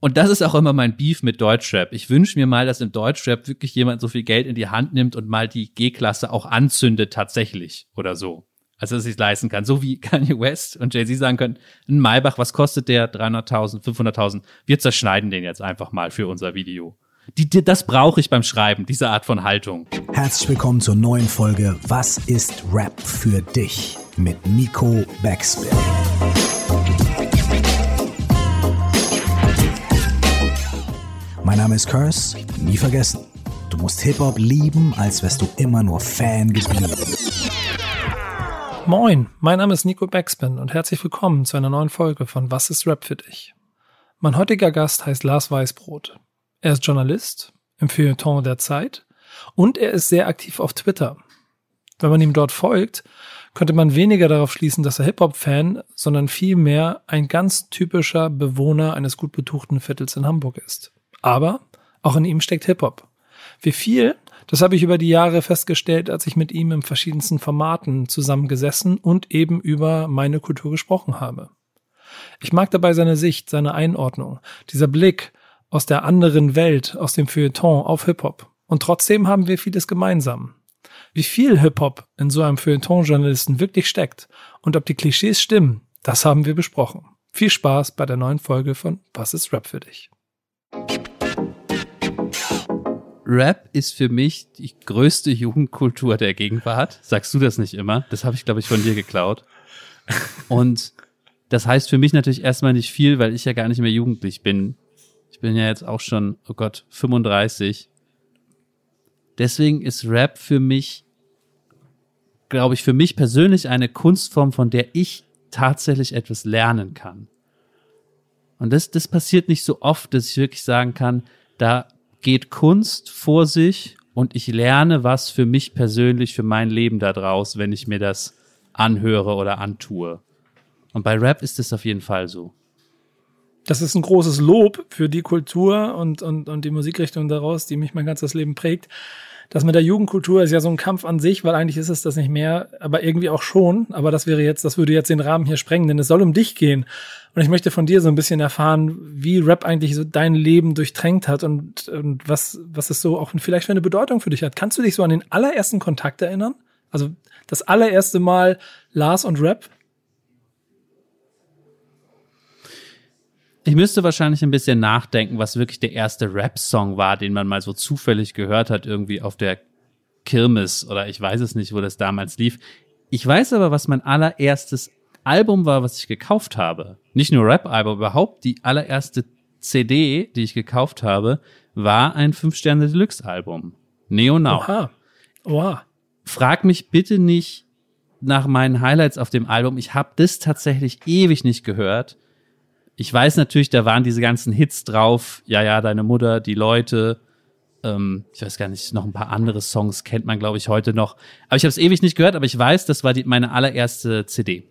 Und das ist auch immer mein Beef mit Deutschrap. Ich wünsche mir mal, dass im Deutschrap wirklich jemand so viel Geld in die Hand nimmt und mal die G-Klasse auch anzündet tatsächlich oder so. Also, dass ich es leisten kann. So wie Kanye West und Jay-Z sagen können, ein Maybach, was kostet der? 300.000, 500.000. Wir zerschneiden den jetzt einfach mal für unser Video. Die, die, das brauche ich beim Schreiben, diese Art von Haltung. Herzlich willkommen zur neuen Folge Was ist Rap für dich? mit Nico Backspin. Mein Name ist Curse, nie vergessen. Du musst Hip-Hop lieben, als wärst du immer nur Fan geblieben. Moin, mein Name ist Nico Backspin und herzlich willkommen zu einer neuen Folge von Was ist Rap für dich? Mein heutiger Gast heißt Lars Weißbrot. Er ist Journalist im Feuilleton der Zeit und er ist sehr aktiv auf Twitter. Wenn man ihm dort folgt, könnte man weniger darauf schließen, dass er Hip-Hop-Fan, sondern vielmehr ein ganz typischer Bewohner eines gut betuchten Viertels in Hamburg ist. Aber auch in ihm steckt Hip-Hop. Wie viel, das habe ich über die Jahre festgestellt, als ich mit ihm in verschiedensten Formaten zusammengesessen und eben über meine Kultur gesprochen habe. Ich mag dabei seine Sicht, seine Einordnung, dieser Blick aus der anderen Welt, aus dem Feuilleton auf Hip-Hop. Und trotzdem haben wir vieles gemeinsam. Wie viel Hip-Hop in so einem Feuilleton-Journalisten wirklich steckt und ob die Klischees stimmen, das haben wir besprochen. Viel Spaß bei der neuen Folge von Was ist Rap für dich? Rap ist für mich die größte Jugendkultur der Gegenwart. Sagst du das nicht immer? Das habe ich, glaube ich, von dir geklaut. Und das heißt für mich natürlich erstmal nicht viel, weil ich ja gar nicht mehr jugendlich bin. Ich bin ja jetzt auch schon, oh Gott, 35. Deswegen ist Rap für mich, glaube ich, für mich persönlich eine Kunstform, von der ich tatsächlich etwas lernen kann. Und das, das passiert nicht so oft, dass ich wirklich sagen kann, da geht Kunst vor sich und ich lerne was für mich persönlich, für mein Leben da draus, wenn ich mir das anhöre oder antue. Und bei Rap ist es auf jeden Fall so. Das ist ein großes Lob für die Kultur und, und, und die Musikrichtung daraus, die mich mein ganzes Leben prägt. Das mit der Jugendkultur ist ja so ein Kampf an sich, weil eigentlich ist es das nicht mehr, aber irgendwie auch schon. Aber das wäre jetzt, das würde jetzt den Rahmen hier sprengen, denn es soll um dich gehen. Und ich möchte von dir so ein bisschen erfahren, wie Rap eigentlich so dein Leben durchtränkt hat und, und was, was es so auch vielleicht für eine Bedeutung für dich hat. Kannst du dich so an den allerersten Kontakt erinnern? Also das allererste Mal Lars und Rap? Ich müsste wahrscheinlich ein bisschen nachdenken, was wirklich der erste Rap-Song war, den man mal so zufällig gehört hat, irgendwie auf der Kirmes oder ich weiß es nicht, wo das damals lief. Ich weiß aber, was mein allererstes Album war, was ich gekauft habe. Nicht nur Rap-Album, überhaupt die allererste CD, die ich gekauft habe, war ein 5-Sterne-Deluxe-Album. Neo Now. Oha. Oha. Frag mich bitte nicht nach meinen Highlights auf dem Album. Ich habe das tatsächlich ewig nicht gehört ich weiß natürlich, da waren diese ganzen Hits drauf. Ja, ja, deine Mutter, die Leute. Ähm, ich weiß gar nicht, noch ein paar andere Songs kennt man, glaube ich, heute noch. Aber ich habe es ewig nicht gehört, aber ich weiß, das war die, meine allererste CD.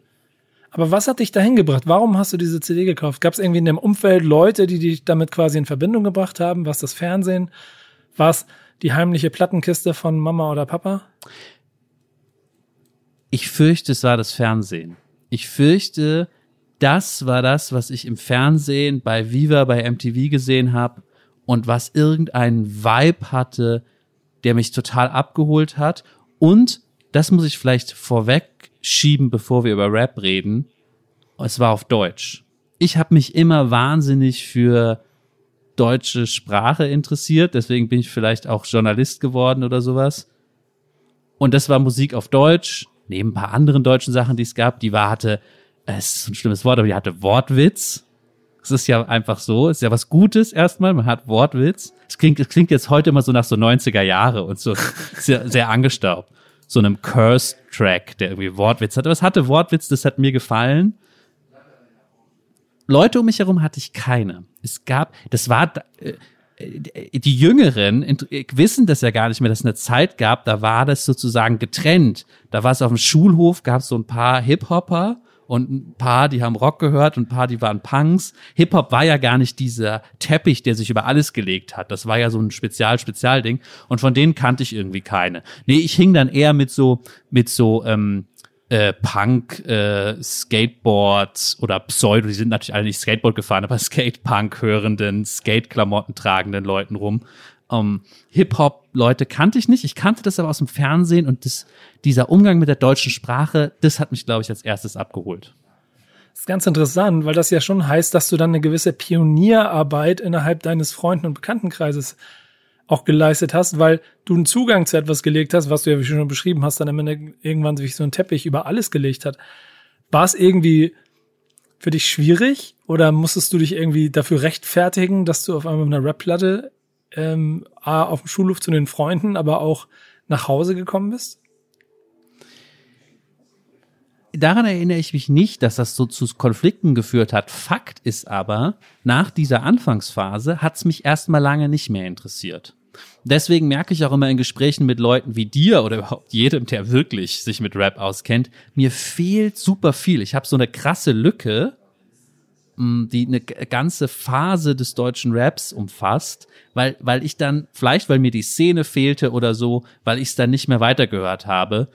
Aber was hat dich dahin gebracht? Warum hast du diese CD gekauft? Gab es irgendwie in dem Umfeld Leute, die dich damit quasi in Verbindung gebracht haben? War es das Fernsehen? War es die heimliche Plattenkiste von Mama oder Papa? Ich fürchte, es war das Fernsehen. Ich fürchte, das war das, was ich im Fernsehen bei Viva, bei MTV gesehen habe und was irgendeinen Vibe hatte, der mich total abgeholt hat. Und das muss ich vielleicht vorweg schieben, bevor wir über Rap reden. Es war auf Deutsch. Ich habe mich immer wahnsinnig für deutsche Sprache interessiert, deswegen bin ich vielleicht auch Journalist geworden oder sowas. Und das war Musik auf Deutsch, neben ein paar anderen deutschen Sachen, die es gab. Die war, hatte es ist ein schlimmes Wort, aber die hatte Wortwitz. Es ist ja einfach so, es ist ja was Gutes erstmal, man hat Wortwitz. Es klingt, es klingt jetzt heute immer so nach so 90er Jahre und so sehr, sehr angestaubt. So einem Curse-Track, der irgendwie Wortwitz hatte. Es hatte Wortwitz, das hat mir gefallen. Leute um mich herum hatte ich keine. Es gab, das war, äh, die Jüngeren wissen das ja gar nicht mehr, dass es eine Zeit gab, da war das sozusagen getrennt. Da war es auf dem Schulhof, gab es so ein paar Hip-Hopper und ein paar, die haben Rock gehört und ein paar, die waren Punks. Hip-Hop war ja gar nicht dieser Teppich, der sich über alles gelegt hat. Das war ja so ein Spezial-Spezial-Ding und von denen kannte ich irgendwie keine. Nee, ich hing dann eher mit so, mit so, ähm, äh, Punk, äh, Skateboard oder Pseudo, die sind natürlich alle nicht Skateboard gefahren, aber Skate-Punk hörenden, Skate-Klamotten tragenden Leuten rum. Um, Hip-Hop-Leute kannte ich nicht. Ich kannte das aber aus dem Fernsehen und das, dieser Umgang mit der deutschen Sprache, das hat mich, glaube ich, als erstes abgeholt. Das ist ganz interessant, weil das ja schon heißt, dass du dann eine gewisse Pionierarbeit innerhalb deines Freunden- und Bekanntenkreises auch geleistet hast, weil du einen Zugang zu etwas gelegt hast, was du ja wie schon beschrieben hast, dann am Ende irgendwann sich so ein Teppich über alles gelegt hat. War es irgendwie für dich schwierig oder musstest du dich irgendwie dafür rechtfertigen, dass du auf einmal mit einer Rap-Platte ähm, auf dem Schulhof zu den Freunden, aber auch nach Hause gekommen bist? Daran erinnere ich mich nicht, dass das so zu Konflikten geführt hat. Fakt ist aber, nach dieser Anfangsphase hat es mich erstmal lange nicht mehr interessiert. Deswegen merke ich auch immer in Gesprächen mit Leuten wie dir oder überhaupt jedem, der wirklich sich mit Rap auskennt, mir fehlt super viel. Ich habe so eine krasse Lücke, die eine ganze Phase des deutschen Raps umfasst, weil, weil ich dann, vielleicht weil mir die Szene fehlte oder so, weil ich es dann nicht mehr weitergehört habe.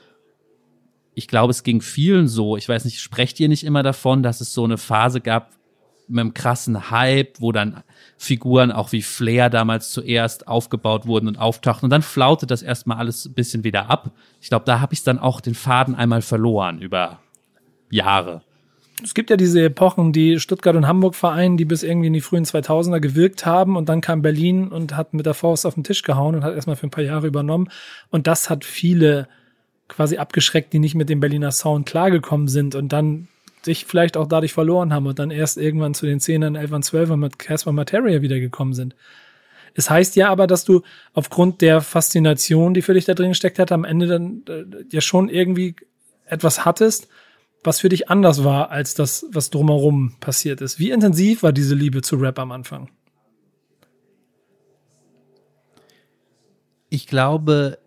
Ich glaube, es ging vielen so. Ich weiß nicht, sprecht ihr nicht immer davon, dass es so eine Phase gab, mit einem krassen Hype, wo dann Figuren auch wie Flair damals zuerst aufgebaut wurden und auftauchten. Und dann flautet das erstmal alles ein bisschen wieder ab. Ich glaube, da habe ich dann auch den Faden einmal verloren über Jahre. Es gibt ja diese Epochen, die Stuttgart und Hamburg vereinen, die bis irgendwie in die frühen 2000er gewirkt haben und dann kam Berlin und hat mit der Faust auf den Tisch gehauen und hat erstmal für ein paar Jahre übernommen. Und das hat viele quasi abgeschreckt, die nicht mit dem Berliner Sound klargekommen sind und dann sich vielleicht auch dadurch verloren haben und dann erst irgendwann zu den 10ern, 11ern, 12ern mit Casper Materia wiedergekommen sind. Es heißt ja aber, dass du aufgrund der Faszination, die für dich da drin gesteckt hat, am Ende dann äh, ja schon irgendwie etwas hattest, was für dich anders war als das, was drumherum passiert ist. Wie intensiv war diese Liebe zu Rap am Anfang? Ich glaube,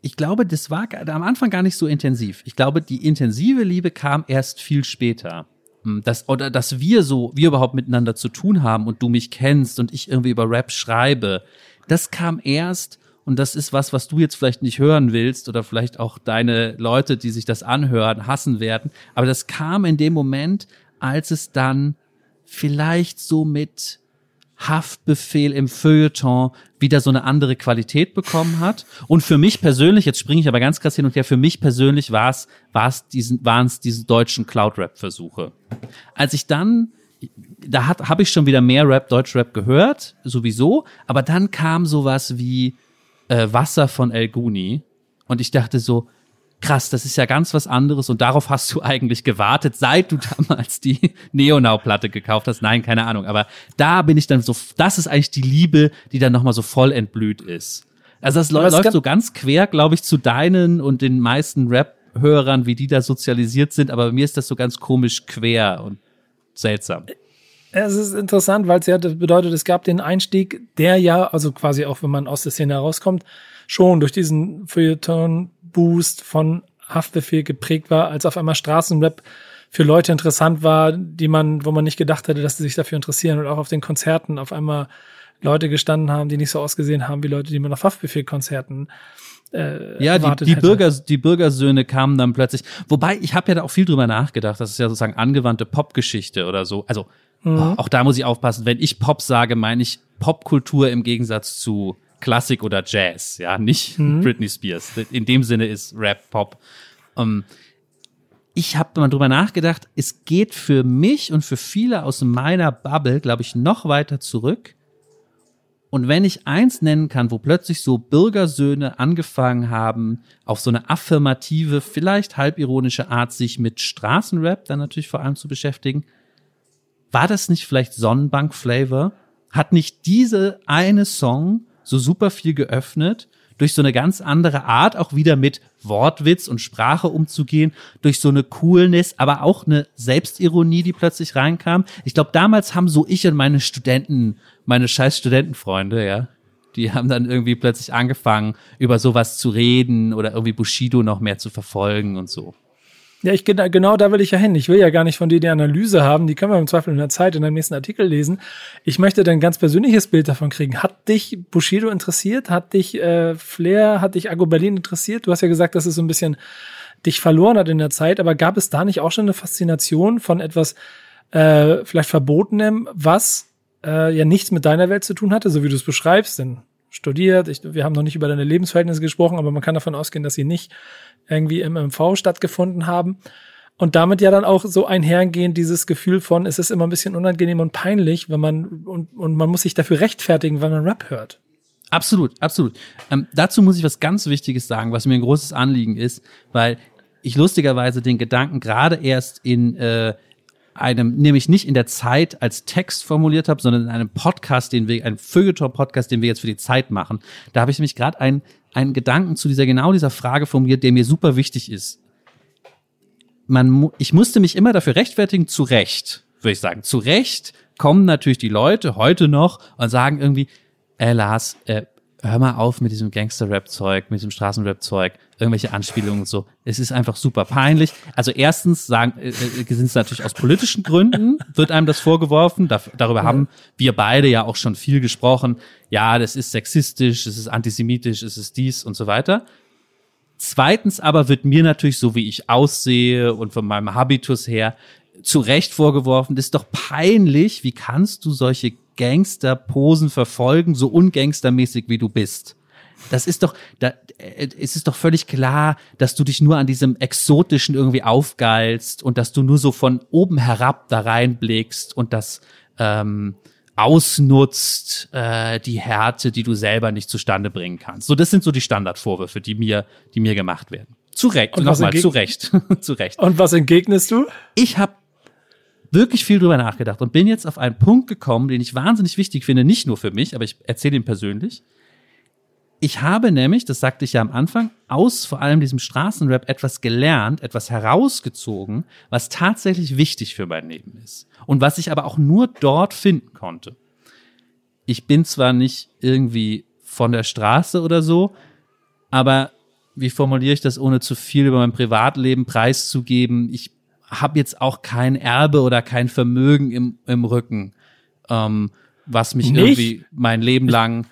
ich glaube, das war am Anfang gar nicht so intensiv. Ich glaube, die intensive Liebe kam erst viel später. Hm, das, oder dass wir so, wir überhaupt miteinander zu tun haben und du mich kennst und ich irgendwie über Rap schreibe, das kam erst und das ist was, was du jetzt vielleicht nicht hören willst oder vielleicht auch deine Leute, die sich das anhören, hassen werden. Aber das kam in dem Moment, als es dann vielleicht so mit Haftbefehl im Feuilleton wieder so eine andere Qualität bekommen hat. Und für mich persönlich, jetzt springe ich aber ganz krass hin und her, für mich persönlich war es, war es diesen, waren es diese deutschen Cloud-Rap-Versuche. Als ich dann, da habe ich schon wieder mehr Rap, Deutsch-Rap gehört, sowieso, aber dann kam sowas wie äh, Wasser von El Guni und ich dachte so, krass, das ist ja ganz was anderes und darauf hast du eigentlich gewartet, seit du damals die Neonau-Platte gekauft hast. Nein, keine Ahnung, aber da bin ich dann so, das ist eigentlich die Liebe, die dann nochmal so voll entblüht ist. Also das läuft so ganz quer, glaube ich, zu deinen und den meisten Rap-Hörern, wie die da sozialisiert sind, aber bei mir ist das so ganz komisch quer und seltsam. Es ist interessant, weil es ja bedeutet, es gab den Einstieg, der ja, also quasi auch, wenn man aus der Szene herauskommt, schon durch diesen Feuilleton Boost von Haftbefehl geprägt war, als auf einmal Straßenrap für Leute interessant war, die man, wo man nicht gedacht hätte, dass sie sich dafür interessieren und auch auf den Konzerten auf einmal Leute gestanden haben, die nicht so ausgesehen haben wie Leute, die man auf Haftbefehl-Konzerten äh, ja, die, die, Bürger, die Bürgersöhne kamen dann plötzlich. Wobei, ich habe ja da auch viel drüber nachgedacht. Das ist ja sozusagen angewandte Popgeschichte oder so. Also mhm. auch da muss ich aufpassen. Wenn ich Pop sage, meine ich Popkultur im Gegensatz zu Klassik oder Jazz, ja, nicht mhm. Britney Spears. In dem Sinne ist Rap Pop. Ähm, ich habe mal drüber nachgedacht, es geht für mich und für viele aus meiner Bubble, glaube ich, noch weiter zurück. Und wenn ich eins nennen kann, wo plötzlich so Bürgersöhne angefangen haben, auf so eine affirmative, vielleicht halbironische Art, sich mit Straßenrap dann natürlich vor allem zu beschäftigen, war das nicht vielleicht Sonnenbank Flavor? Hat nicht diese eine Song so super viel geöffnet, durch so eine ganz andere Art auch wieder mit Wortwitz und Sprache umzugehen, durch so eine Coolness, aber auch eine Selbstironie, die plötzlich reinkam. Ich glaube, damals haben so ich und meine Studenten, meine scheiß Studentenfreunde, ja, die haben dann irgendwie plötzlich angefangen, über sowas zu reden oder irgendwie Bushido noch mehr zu verfolgen und so. Ja, ich genau da will ich ja hin. Ich will ja gar nicht von dir die Analyse haben. Die können wir im Zweifel in der Zeit in einem nächsten Artikel lesen. Ich möchte dein ganz persönliches Bild davon kriegen. Hat dich Bushido interessiert? Hat dich äh, Flair? Hat dich Agro Berlin interessiert? Du hast ja gesagt, dass es so ein bisschen dich verloren hat in der Zeit. Aber gab es da nicht auch schon eine Faszination von etwas äh, vielleicht Verbotenem, was äh, ja nichts mit deiner Welt zu tun hatte, so wie du es beschreibst? Denn studiert, ich, wir haben noch nicht über deine Lebensverhältnisse gesprochen, aber man kann davon ausgehen, dass sie nicht irgendwie im MV stattgefunden haben. Und damit ja dann auch so einhergehen, dieses Gefühl von, es ist immer ein bisschen unangenehm und peinlich, wenn man, und, und man muss sich dafür rechtfertigen, wenn man Rap hört. Absolut, absolut. Ähm, dazu muss ich was ganz Wichtiges sagen, was mir ein großes Anliegen ist, weil ich lustigerweise den Gedanken gerade erst in äh, einem, nämlich nicht in der Zeit als Text formuliert habe, sondern in einem Podcast, den wir, ein Feuilleton-Podcast, den wir jetzt für die Zeit machen. Da habe ich nämlich gerade einen, einen Gedanken zu dieser, genau dieser Frage formuliert, der mir super wichtig ist. Man, ich musste mich immer dafür rechtfertigen, zu Recht, würde ich sagen. Zu Recht kommen natürlich die Leute heute noch und sagen irgendwie, äh, Lars, äh, hör mal auf mit diesem Gangster-Rap-Zeug, mit diesem Straßenrap-Zeug, irgendwelche Anspielungen und so. Es ist einfach super peinlich. Also erstens sagen, äh, äh sind es natürlich aus politischen Gründen, wird einem das vorgeworfen. Da, darüber haben wir beide ja auch schon viel gesprochen. Ja, das ist sexistisch, es ist antisemitisch, es ist dies und so weiter. Zweitens aber wird mir natürlich, so wie ich aussehe und von meinem Habitus her, zu Recht vorgeworfen, das ist doch peinlich, wie kannst du solche Gangster-Posen verfolgen, so ungangstermäßig wie du bist. Das ist doch, da, äh, es ist doch völlig klar, dass du dich nur an diesem Exotischen irgendwie aufgeilst und dass du nur so von oben herab da reinblickst und das ähm, ausnutzt, äh, die Härte, die du selber nicht zustande bringen kannst. So, das sind so die Standardvorwürfe, die mir, die mir gemacht werden. Zu Recht, nochmal, zu Recht, zu Recht. Und was entgegnest du? Ich habe wirklich viel drüber nachgedacht und bin jetzt auf einen Punkt gekommen, den ich wahnsinnig wichtig finde, nicht nur für mich, aber ich erzähle ihn persönlich. Ich habe nämlich, das sagte ich ja am Anfang, aus vor allem diesem Straßenrap etwas gelernt, etwas herausgezogen, was tatsächlich wichtig für mein Leben ist. Und was ich aber auch nur dort finden konnte. Ich bin zwar nicht irgendwie von der Straße oder so, aber wie formuliere ich das, ohne zu viel über mein Privatleben preiszugeben? Ich habe jetzt auch kein Erbe oder kein Vermögen im, im Rücken, ähm, was mich Nicht? irgendwie mein Leben lang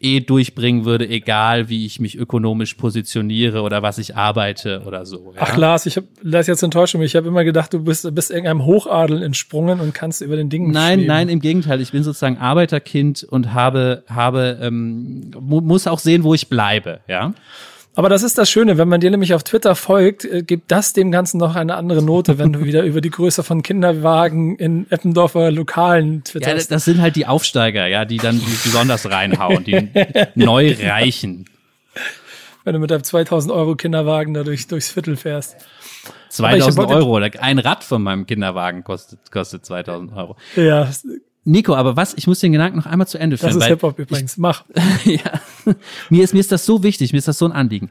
eh durchbringen würde, egal wie ich mich ökonomisch positioniere oder was ich arbeite oder so. Ja? Ach Lars, ich habe das jetzt enttäuscht mich. Ich habe immer gedacht, du bist, bist irgendeinem Hochadel entsprungen und kannst über den Dingen Nein, schweben. nein, im Gegenteil. Ich bin sozusagen Arbeiterkind und habe habe ähm, muss auch sehen, wo ich bleibe. Ja. Aber das ist das Schöne, wenn man dir nämlich auf Twitter folgt, äh, gibt das dem Ganzen noch eine andere Note, wenn du wieder über die Größe von Kinderwagen in Eppendorfer Lokalen twitterst. Ja, das, sind halt die Aufsteiger, ja, die dann besonders reinhauen, die neu reichen. Wenn du mit deinem 2000 Euro Kinderwagen da durch, durchs Viertel fährst. 2000 Euro, ein Rad von meinem Kinderwagen kostet, kostet 2000 Euro. Ja, Nico, aber was, ich muss den Gedanken noch einmal zu Ende führen. Das ist Hip-Hop übrigens, mach. ja, mir ist, mir ist das so wichtig, mir ist das so ein Anliegen.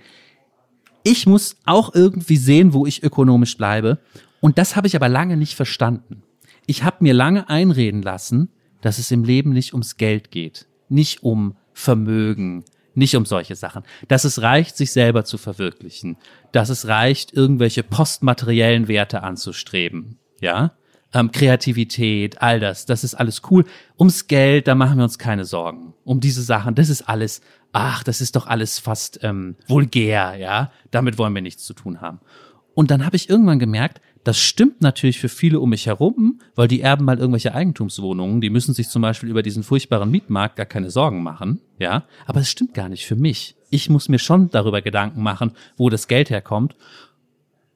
Ich muss auch irgendwie sehen, wo ich ökonomisch bleibe. Und das habe ich aber lange nicht verstanden. Ich habe mir lange einreden lassen, dass es im Leben nicht ums Geld geht, nicht um Vermögen, nicht um solche Sachen. Dass es reicht, sich selber zu verwirklichen, dass es reicht, irgendwelche postmateriellen Werte anzustreben, ja, ähm, Kreativität, all das, das ist alles cool. Ums Geld, da machen wir uns keine Sorgen. Um diese Sachen, das ist alles, ach, das ist doch alles fast ähm, vulgär, ja. Damit wollen wir nichts zu tun haben. Und dann habe ich irgendwann gemerkt, das stimmt natürlich für viele um mich herum, weil die erben mal irgendwelche Eigentumswohnungen, die müssen sich zum Beispiel über diesen furchtbaren Mietmarkt gar keine Sorgen machen, ja. Aber es stimmt gar nicht für mich. Ich muss mir schon darüber Gedanken machen, wo das Geld herkommt.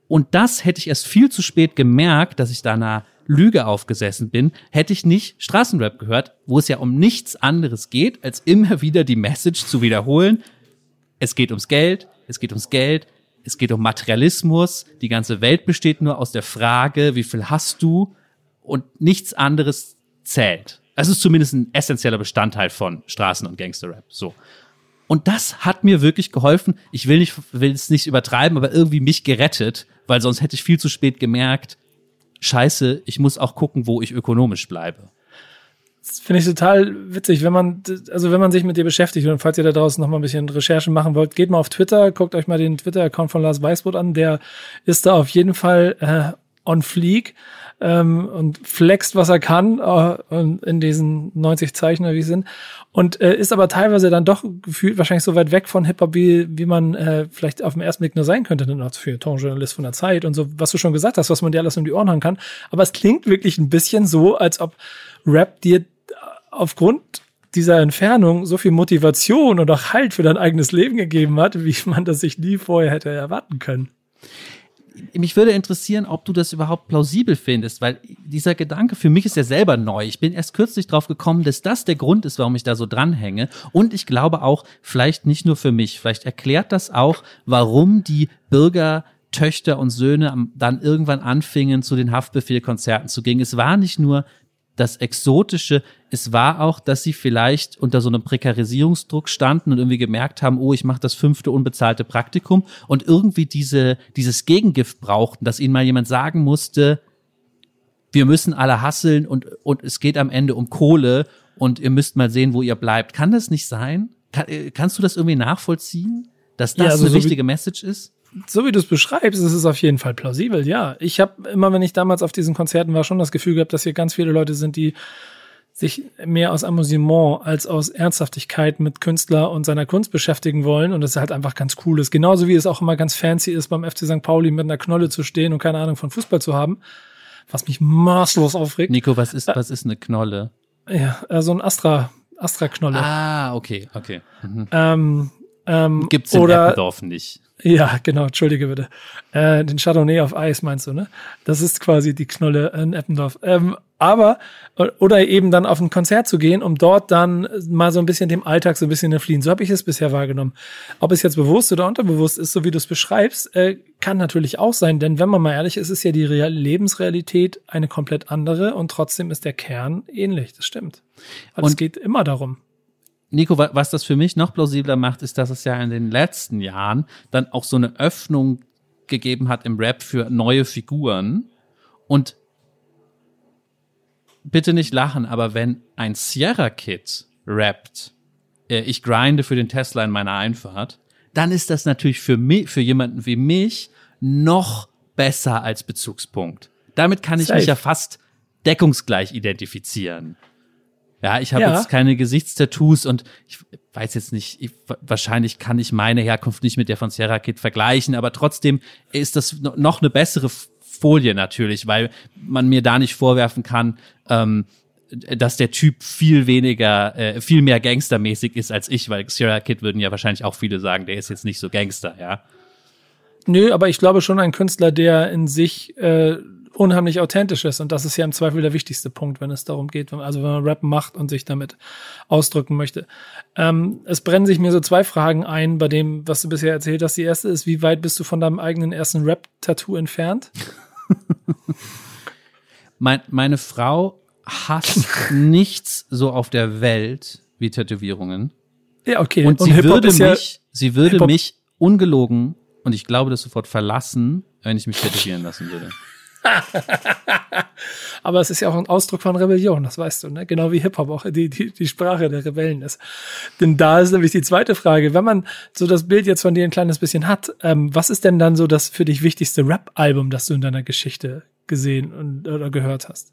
Und das hätte ich erst viel zu spät gemerkt, dass ich da einer Lüge aufgesessen bin, hätte ich nicht Straßenrap gehört, wo es ja um nichts anderes geht, als immer wieder die Message zu wiederholen. Es geht ums Geld, es geht ums Geld, es geht um Materialismus, die ganze Welt besteht nur aus der Frage, wie viel hast du und nichts anderes zählt. Das ist zumindest ein essentieller Bestandteil von Straßen- und Gangsterrap. So. Und das hat mir wirklich geholfen. Ich will nicht, will es nicht übertreiben, aber irgendwie mich gerettet, weil sonst hätte ich viel zu spät gemerkt, scheiße, ich muss auch gucken, wo ich ökonomisch bleibe. Das finde ich total witzig, wenn man, also wenn man sich mit dir beschäftigt und falls ihr da draußen noch mal ein bisschen Recherchen machen wollt, geht mal auf Twitter, guckt euch mal den Twitter-Account von Lars Weißbrot an, der ist da auf jeden Fall äh, on fleek ähm, und flext, was er kann äh, in diesen 90 Zeichen, wie sie sind. Und äh, ist aber teilweise dann doch gefühlt wahrscheinlich so weit weg von Hip-Hop, wie, wie man äh, vielleicht auf den ersten Blick nur sein könnte, denn auch für Tonjournalist von der Zeit und so, was du schon gesagt hast, was man dir alles um die Ohren hauen kann. Aber es klingt wirklich ein bisschen so, als ob Rap dir aufgrund dieser Entfernung so viel Motivation und auch Halt für dein eigenes Leben gegeben hat, wie man das sich nie vorher hätte erwarten können mich würde interessieren, ob du das überhaupt plausibel findest, weil dieser Gedanke für mich ist ja selber neu. Ich bin erst kürzlich drauf gekommen, dass das der Grund ist, warum ich da so dranhänge. Und ich glaube auch, vielleicht nicht nur für mich, vielleicht erklärt das auch, warum die Bürger Töchter und Söhne dann irgendwann anfingen, zu den Haftbefehlkonzerten zu gehen. Es war nicht nur das Exotische, es war auch, dass sie vielleicht unter so einem Prekarisierungsdruck standen und irgendwie gemerkt haben, oh, ich mache das fünfte unbezahlte Praktikum und irgendwie diese, dieses Gegengift brauchten, dass ihnen mal jemand sagen musste, wir müssen alle hasseln und, und es geht am Ende um Kohle und ihr müsst mal sehen, wo ihr bleibt. Kann das nicht sein? Kann, äh, kannst du das irgendwie nachvollziehen, dass das ja, also eine so wichtige Message ist? So wie du es beschreibst, ist es auf jeden Fall plausibel, ja. Ich habe immer, wenn ich damals auf diesen Konzerten war, schon das Gefühl gehabt, dass hier ganz viele Leute sind, die sich mehr aus Amusement als aus Ernsthaftigkeit mit Künstler und seiner Kunst beschäftigen wollen und das ist halt einfach ganz cool ist. Genauso wie es auch immer ganz fancy ist, beim FC St. Pauli mit einer Knolle zu stehen und keine Ahnung von Fußball zu haben, was mich maßlos aufregt. Nico, was ist, was ist eine Knolle? Ja, äh, so ein Astra, Astra-Knolle. Ah, okay, okay. Mhm. Ähm, ähm, Gibt's in oder, Eppendorf nicht. Ja, genau, entschuldige bitte. Äh, den Chardonnay auf Eis meinst du, ne? Das ist quasi die Knolle in Eppendorf. Ähm, aber, oder eben dann auf ein Konzert zu gehen, um dort dann mal so ein bisschen dem Alltag so ein bisschen entfliehen. So habe ich es bisher wahrgenommen. Ob es jetzt bewusst oder unterbewusst ist, so wie du es beschreibst, äh, kann natürlich auch sein, denn wenn man mal ehrlich ist, ist ja die Real Lebensrealität eine komplett andere und trotzdem ist der Kern ähnlich. Das stimmt. Also und es geht immer darum. Nico, was das für mich noch plausibler macht, ist, dass es ja in den letzten Jahren dann auch so eine Öffnung gegeben hat im Rap für neue Figuren. Und bitte nicht lachen, aber wenn ein Sierra Kid rappt, äh, ich grinde für den Tesla in meiner Einfahrt, dann ist das natürlich für mich, für jemanden wie mich noch besser als Bezugspunkt. Damit kann ich Safe. mich ja fast deckungsgleich identifizieren. Ja, ich habe ja. jetzt keine Gesichtstattoos und ich weiß jetzt nicht, ich, wahrscheinlich kann ich meine Herkunft nicht mit der von Sierra Kid vergleichen, aber trotzdem ist das noch eine bessere Folie natürlich, weil man mir da nicht vorwerfen kann, ähm, dass der Typ viel weniger, äh, viel mehr gangstermäßig ist als ich, weil Sierra Kid würden ja wahrscheinlich auch viele sagen, der ist jetzt nicht so Gangster, ja. Nö, aber ich glaube schon ein Künstler, der in sich äh, unheimlich authentisch ist. Und das ist ja im Zweifel der wichtigste Punkt, wenn es darum geht, also wenn man Rap macht und sich damit ausdrücken möchte. Ähm, es brennen sich mir so zwei Fragen ein bei dem, was du bisher erzählt hast. Die erste ist, wie weit bist du von deinem eigenen ersten Rap-Tattoo entfernt? mein, meine Frau hasst nichts so auf der Welt wie Tätowierungen. Ja, okay. Und, und sie würde mich, ja sie würde mich ungelogen und ich glaube das sofort verlassen, wenn ich mich tätowieren lassen würde. Aber es ist ja auch ein Ausdruck von Rebellion, das weißt du, ne? Genau wie Hip-Hop auch die, die, die Sprache der Rebellen ist. Denn da ist nämlich die zweite Frage. Wenn man so das Bild jetzt von dir ein kleines bisschen hat, ähm, was ist denn dann so das für dich wichtigste Rap-Album, das du in deiner Geschichte gesehen und, oder gehört hast?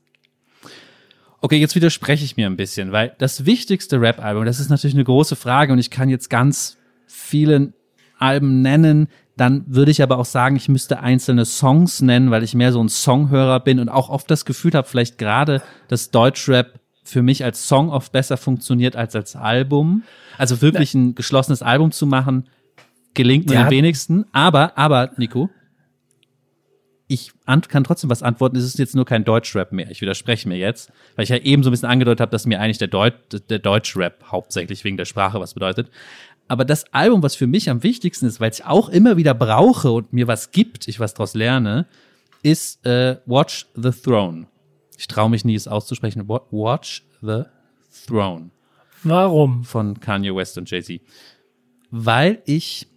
Okay, jetzt widerspreche ich mir ein bisschen, weil das wichtigste Rap-Album, das ist natürlich eine große Frage und ich kann jetzt ganz viele Alben nennen, dann würde ich aber auch sagen, ich müsste einzelne Songs nennen, weil ich mehr so ein Songhörer bin und auch oft das Gefühl habe, vielleicht gerade, dass Deutschrap für mich als Song oft besser funktioniert als als Album. Also wirklich ein geschlossenes Album zu machen, gelingt mir ja. am wenigsten. Aber, aber, Nico, ich kann trotzdem was antworten. Es ist jetzt nur kein Deutschrap mehr. Ich widerspreche mir jetzt, weil ich ja eben so ein bisschen angedeutet habe, dass mir eigentlich der, Deut der Deutschrap hauptsächlich wegen der Sprache was bedeutet. Aber das Album, was für mich am wichtigsten ist, weil ich auch immer wieder brauche und mir was gibt, ich was daraus lerne, ist äh, Watch the Throne. Ich traue mich nie, es auszusprechen. Watch the Throne. Warum? Von Kanye West und Jay-Z. Weil ich,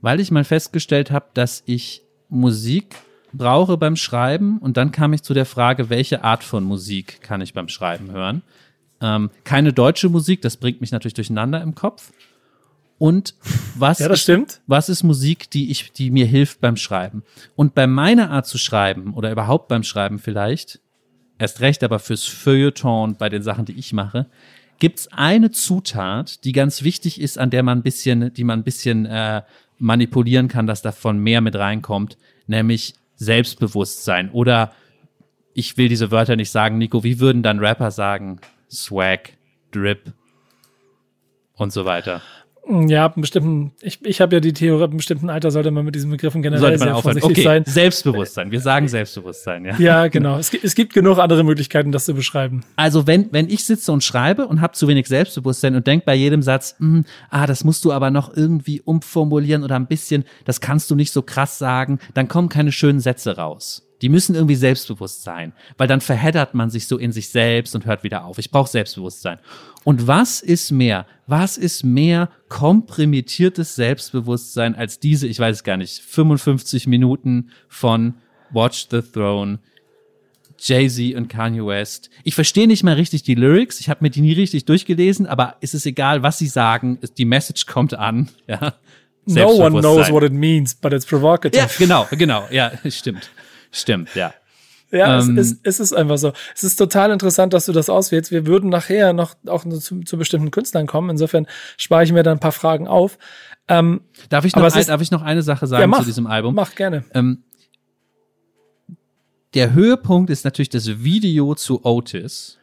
weil ich mal festgestellt habe, dass ich Musik brauche beim Schreiben und dann kam ich zu der Frage, welche Art von Musik kann ich beim Schreiben hören? Ähm, keine deutsche Musik, das bringt mich natürlich durcheinander im Kopf. Und was, Ja, stimmt. was ist Musik, die ich, die mir hilft beim Schreiben? Und bei meiner Art zu schreiben oder überhaupt beim Schreiben vielleicht, erst recht aber fürs Feuilleton bei den Sachen, die ich mache, gibt's eine Zutat, die ganz wichtig ist, an der man ein bisschen, die man ein bisschen äh, manipulieren kann, dass davon mehr mit reinkommt, nämlich Selbstbewusstsein. Oder ich will diese Wörter nicht sagen, Nico, wie würden dann Rapper sagen? Swag, Drip und so weiter. Ja, ab einem bestimmten, ich, ich habe ja die Theorie, ab einem bestimmten Alter sollte man mit diesen Begriffen generell Sollte man sehr aufhören. vorsichtig Okay, sein. Selbstbewusstsein. Wir sagen Selbstbewusstsein, ja. Ja, genau. Es, gibt- es gibt genug andere Möglichkeiten, das zu beschreiben. Also wenn, wenn ich sitze und schreibe und habe zu wenig Selbstbewusstsein und denk bei jedem Satz, "Hm, ah, das musst du aber noch irgendwie umformulieren oder ein bisschen, das kannst du nicht so krass sagen, dann kommen keine schönen Sätze raus. Die müssen irgendwie selbstbewusst sein, weil dann verheddert man sich so in sich selbst und hört wieder auf. Ich brauche Selbstbewusstsein. Und was ist mehr? Was ist mehr komprimitiertes Selbstbewusstsein als diese, ich weiß es gar nicht, 55 Minuten von Watch the Throne, Jay-Z und Kanye West. Ich verstehe nicht mal richtig die Lyrics, ich habe mir die nie richtig durchgelesen, aber es ist egal, was sie sagen, die Message kommt an. Ja. No one knows what it means, but it's provocative. Ja, genau, genau, ja, stimmt. Stimmt, ja. Ja, Ähm, es, ist, es ist einfach so. Es ist total interessant, dass du das auswählst. Wir würden nachher noch auch zu, zu bestimmten Künstlern kommen. Insofern spare ich mir da ein paar Fragen auf. Ähm, Darf ich noch, ein, ist- darf ich noch eine Sache sagen ja, mach, zu diesem Album? Mach gerne. Ähm, der Höhepunkt ist natürlich das Video zu Otis,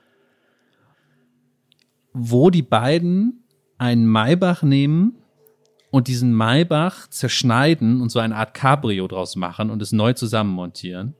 wo die beiden einen Maybach nehmen und diesen Maybach zerschneiden und so eine Art Cabrio draus machen und es neu zusammenmontieren.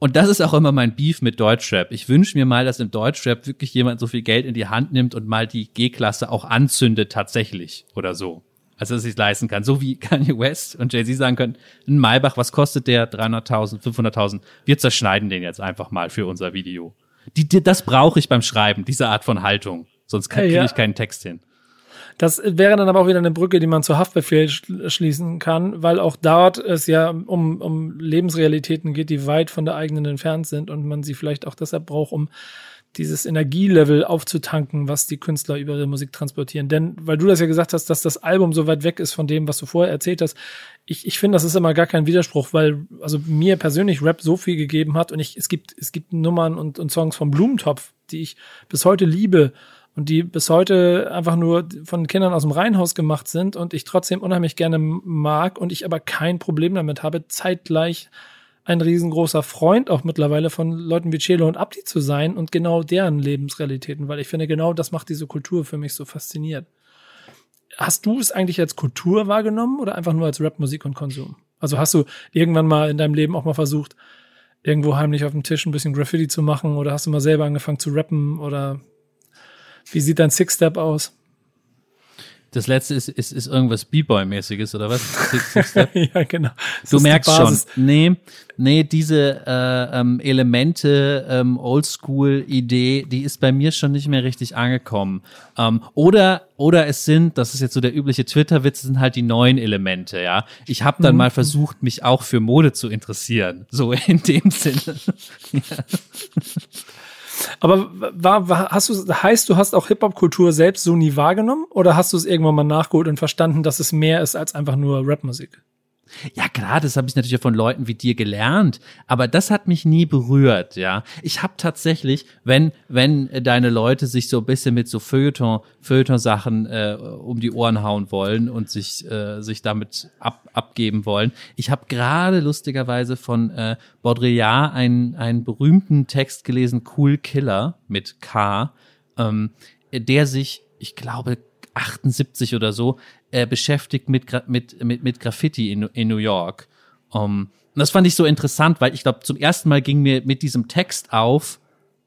Und das ist auch immer mein Beef mit Deutschrap. Ich wünsche mir mal, dass im Deutschrap wirklich jemand so viel Geld in die Hand nimmt und mal die G-Klasse auch anzündet tatsächlich oder so. Also, dass ich es leisten kann. So wie Kanye West und Jay-Z sagen können, ein Maybach, was kostet der? 300.000, 500.000? Wir zerschneiden den jetzt einfach mal für unser Video. Die, die, das brauche ich beim Schreiben, diese Art von Haltung. Sonst kriege Ja. ich keinen Text hin. Das wäre dann aber auch wieder eine Brücke, die man zu Haftbefehl schl- schließen kann, weil auch dort es ja um, um Lebensrealitäten geht, die weit von der eigenen entfernt sind und man sie vielleicht auch deshalb braucht, um dieses Energielevel aufzutanken, was die Künstler über ihre Musik transportieren. Denn, weil du das ja gesagt hast, dass das Album so weit weg ist von dem, was du vorher erzählt hast, ich, ich finde, das ist immer gar kein Widerspruch, weil also mir persönlich Rap so viel gegeben hat und ich, es gibt, es gibt Nummern und, und Songs vom Blumentopf, die ich bis heute liebe und die bis heute einfach nur von Kindern aus dem Reihenhaus gemacht sind und ich trotzdem unheimlich gerne mag und ich aber kein Problem damit habe, zeitgleich ein riesengroßer Freund auch mittlerweile von Leuten wie Celo und Abdi zu sein und genau deren Lebensrealitäten, weil ich finde, genau das macht diese Kultur für mich so faszinierend. Hast du es eigentlich als Kultur wahrgenommen oder einfach nur als Rap, Musik und Konsum? Also hast du irgendwann mal in deinem Leben auch mal versucht, irgendwo heimlich auf dem Tisch ein bisschen Graffiti zu machen oder hast du mal selber angefangen zu rappen oder wie sieht dein Six-Step aus? Das letzte ist, ist, ist irgendwas B-Boy-mäßiges oder was? Six, six Step? ja, genau. Das Du merkst schon, nee, nee, diese äh, ähm, Elemente, ähm, Oldschool-Idee, die ist bei mir schon nicht mehr richtig angekommen. Ähm, oder, oder es sind, das ist jetzt so der übliche Twitter-Witz, sind halt die neuen Elemente, ja. Ich habe Mhm. dann mal versucht, mich auch für Mode zu interessieren, so in dem Sinne. Aber war, war, hast du, heißt, du hast auch Hip-Hop-Kultur selbst so nie wahrgenommen oder hast du es irgendwann mal nachgeholt und verstanden, dass es mehr ist als einfach nur Rapmusik? Ja, klar, das habe ich natürlich von Leuten wie dir gelernt, aber das hat mich nie berührt, ja. Ich habe tatsächlich, wenn wenn deine Leute sich so ein bisschen mit so Feuilleton Feuilleton Sachen äh, um die Ohren hauen wollen und sich äh, sich damit ab, abgeben wollen, ich habe gerade lustigerweise von äh, Baudrillard einen einen berühmten Text gelesen, Cool Killer mit K, ähm, der sich, ich glaube 78 oder so, äh, beschäftigt mit, Gra- mit, mit, mit Graffiti in, in New York. Um, und das fand ich so interessant, weil ich glaube, zum ersten Mal ging mir mit diesem Text auf,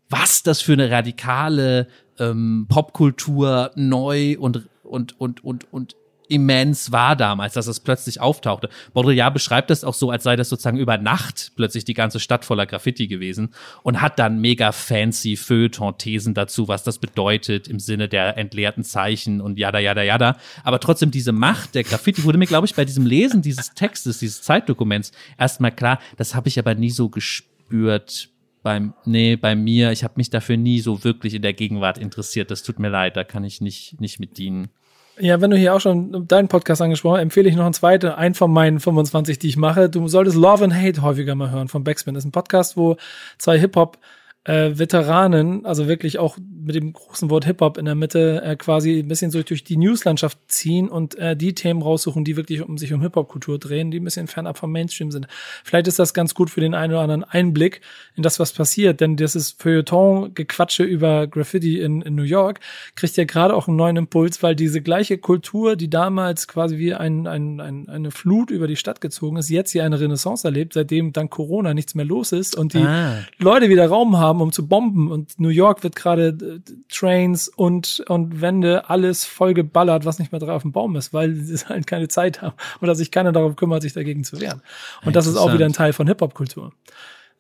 was das für eine radikale ähm, Popkultur neu und, und, und, und, und immens war damals, dass es plötzlich auftauchte. Baudrillard beschreibt das auch so, als sei das sozusagen über Nacht plötzlich die ganze Stadt voller Graffiti gewesen und hat dann mega fancy Feuilleton-Thesen dazu, was das bedeutet im Sinne der entleerten Zeichen und jada, jada, jada. Aber trotzdem diese Macht der Graffiti wurde mir, glaube ich, bei diesem Lesen dieses Textes, dieses Zeitdokuments erstmal klar, das habe ich aber nie so gespürt beim, nee, bei mir, ich habe mich dafür nie so wirklich in der Gegenwart interessiert. Das tut mir leid, da kann ich nicht, nicht mit dienen. Ja, wenn du hier auch schon deinen Podcast angesprochen hast, empfehle ich noch einen zweiten, einen von meinen 25, die ich mache. Du solltest Love and Hate häufiger mal hören von Backspin. Das ist ein Podcast, wo zwei Hip-Hop äh, Veteranen, also wirklich auch mit dem großen Wort Hip-Hop in der Mitte, äh, quasi ein bisschen so durch die Newslandschaft ziehen und äh, die Themen raussuchen, die wirklich um sich um Hip-Hop-Kultur drehen, die ein bisschen fernab vom Mainstream sind. Vielleicht ist das ganz gut für den einen oder anderen Einblick in das, was passiert, denn das ist Feuilleton-Gequatsche über Graffiti in, in New York, kriegt ja gerade auch einen neuen Impuls, weil diese gleiche Kultur, die damals quasi wie ein, ein, ein, eine Flut über die Stadt gezogen ist, jetzt hier eine Renaissance erlebt, seitdem dank Corona nichts mehr los ist und die ah. Leute wieder Raum haben, haben, um zu bomben. Und New York wird gerade äh, Trains und, und Wände, alles voll geballert, was nicht mehr drauf auf dem Baum ist, weil sie halt keine Zeit haben oder sich keiner darum kümmert, sich dagegen zu wehren. Und das ist auch wieder ein Teil von Hip-Hop-Kultur.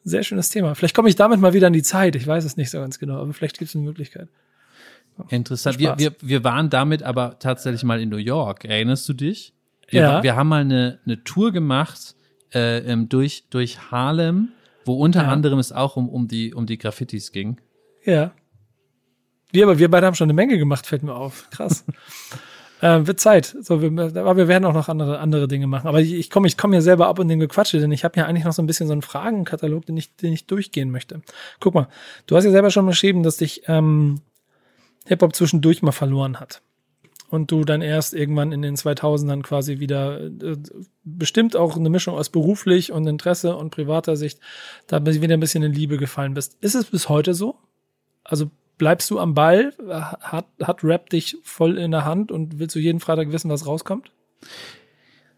Sehr schönes Thema. Vielleicht komme ich damit mal wieder an die Zeit. Ich weiß es nicht so ganz genau, aber vielleicht gibt es eine Möglichkeit. Interessant. Wir, wir, wir waren damit aber tatsächlich mal in New York. Erinnerst du dich? Wir, ja. wir haben mal eine, eine Tour gemacht äh, ähm, durch, durch Harlem wo unter ja. anderem es auch um, um, die, um die Graffitis ging. Ja. Wir, aber wir beide haben schon eine Menge gemacht, fällt mir auf. Krass. äh, wird Zeit. So, wir, aber wir werden auch noch andere, andere Dinge machen. Aber ich, ich komme ich komm hier selber ab und dem Gequatsche, denn ich habe ja eigentlich noch so ein bisschen so einen Fragenkatalog, den ich, den ich durchgehen möchte. Guck mal, du hast ja selber schon beschrieben, dass dich ähm, Hip-Hop zwischendurch mal verloren hat und du dann erst irgendwann in den 2000ern quasi wieder äh, bestimmt auch eine Mischung aus beruflich und Interesse und privater Sicht da wieder ein bisschen in Liebe gefallen bist. Ist es bis heute so? Also bleibst du am Ball? Hat, hat Rap dich voll in der Hand und willst du jeden Freitag wissen, was rauskommt?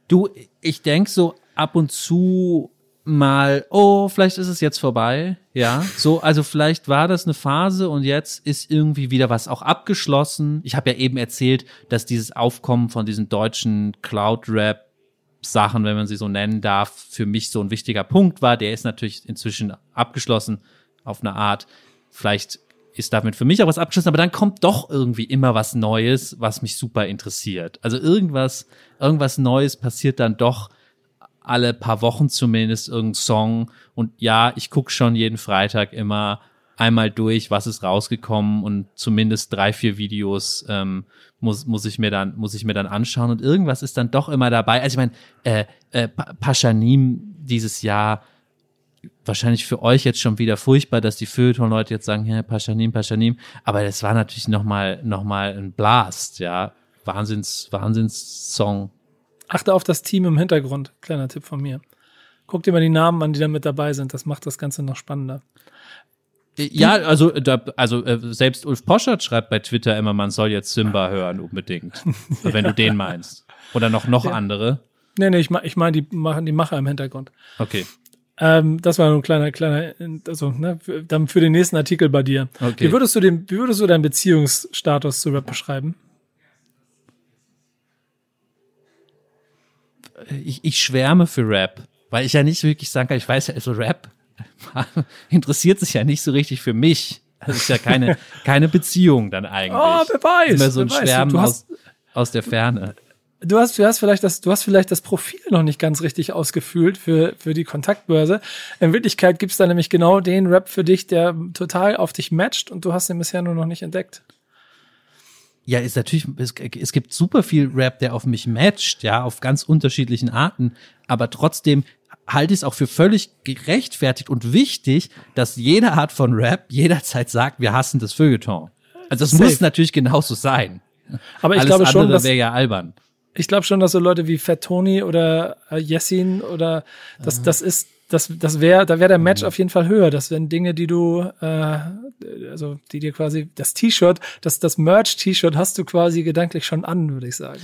Du, ich denk so ab und zu mal, oh, vielleicht ist es jetzt vorbei. Ja, so, also vielleicht war das eine Phase und jetzt ist irgendwie wieder was auch abgeschlossen. Ich habe ja eben erzählt, dass dieses Aufkommen von diesen deutschen Cloud-Rap Sachen, wenn man sie so nennen darf, für mich so ein wichtiger Punkt war. Der ist natürlich inzwischen abgeschlossen auf eine Art. Vielleicht ist damit für mich auch was abgeschlossen, aber dann kommt doch irgendwie immer was Neues, was mich super interessiert. Also irgendwas, irgendwas Neues passiert dann doch alle paar Wochen zumindest irgendein Song. Und ja, ich gucke schon jeden Freitag immer einmal durch, was ist rausgekommen und zumindest drei, vier Videos ähm, muss, muss ich mir dann muss ich mir dann anschauen und irgendwas ist dann doch immer dabei. Also ich meine, äh, äh, Paschanim dieses Jahr wahrscheinlich für euch jetzt schon wieder furchtbar, dass die Feuilleton-Leute jetzt sagen, ja, Paschanim, Paschanim, aber das war natürlich noch mal noch mal ein Blast, ja, Wahnsinns Wahnsinns Song Achte auf das Team im Hintergrund. Kleiner Tipp von mir. Guck dir mal die Namen an, die da mit dabei sind. Das macht das Ganze noch spannender. Ja, also, da, also äh, selbst Ulf Poschert schreibt bei Twitter immer, man soll jetzt Simba hören unbedingt. wenn du den meinst. Oder noch, noch ja. andere. Nee, nee, ich meine ich mein die, machen die Macher im Hintergrund. Okay. Ähm, das war nur ein kleiner, kleiner, also, ne, für, dann für den nächsten Artikel bei dir. Okay. Wie würdest du den, wie würdest du deinen Beziehungsstatus zu Rap beschreiben? Ich, ich schwärme für Rap, weil ich ja nicht wirklich sagen kann, ich weiß ja, also Rap interessiert sich ja nicht so richtig für mich. Das ist ja keine, keine Beziehung dann eigentlich. Oh, wer weiß. Immer so ein Schwärmen aus, aus der Ferne. Du hast, du hast vielleicht das, du hast vielleicht das Profil noch nicht ganz richtig ausgefüllt für, für die Kontaktbörse. In Wirklichkeit gibt's da nämlich genau den Rap für dich, der total auf dich matcht und du hast ihn bisher nur noch nicht entdeckt. Ja, ist natürlich, es, es gibt super viel Rap, der auf mich matcht, ja, auf ganz unterschiedlichen Arten, aber trotzdem halte ich es auch für völlig gerechtfertigt und wichtig, dass jede Art von Rap jederzeit sagt, wir hassen das Feuilleton. Also das Safe. muss natürlich genauso sein. Aber ich Alles glaube schon, das wäre ja albern. Ich glaube schon, dass so Leute wie Fat Tony oder äh, Yessin oder das, das ist das, das wäre, da wäre der Match mhm. auf jeden Fall höher. Das wären Dinge, die du, äh, also die dir quasi das T-Shirt, das, das Merch-T-Shirt hast du quasi gedanklich schon an, würde ich sagen.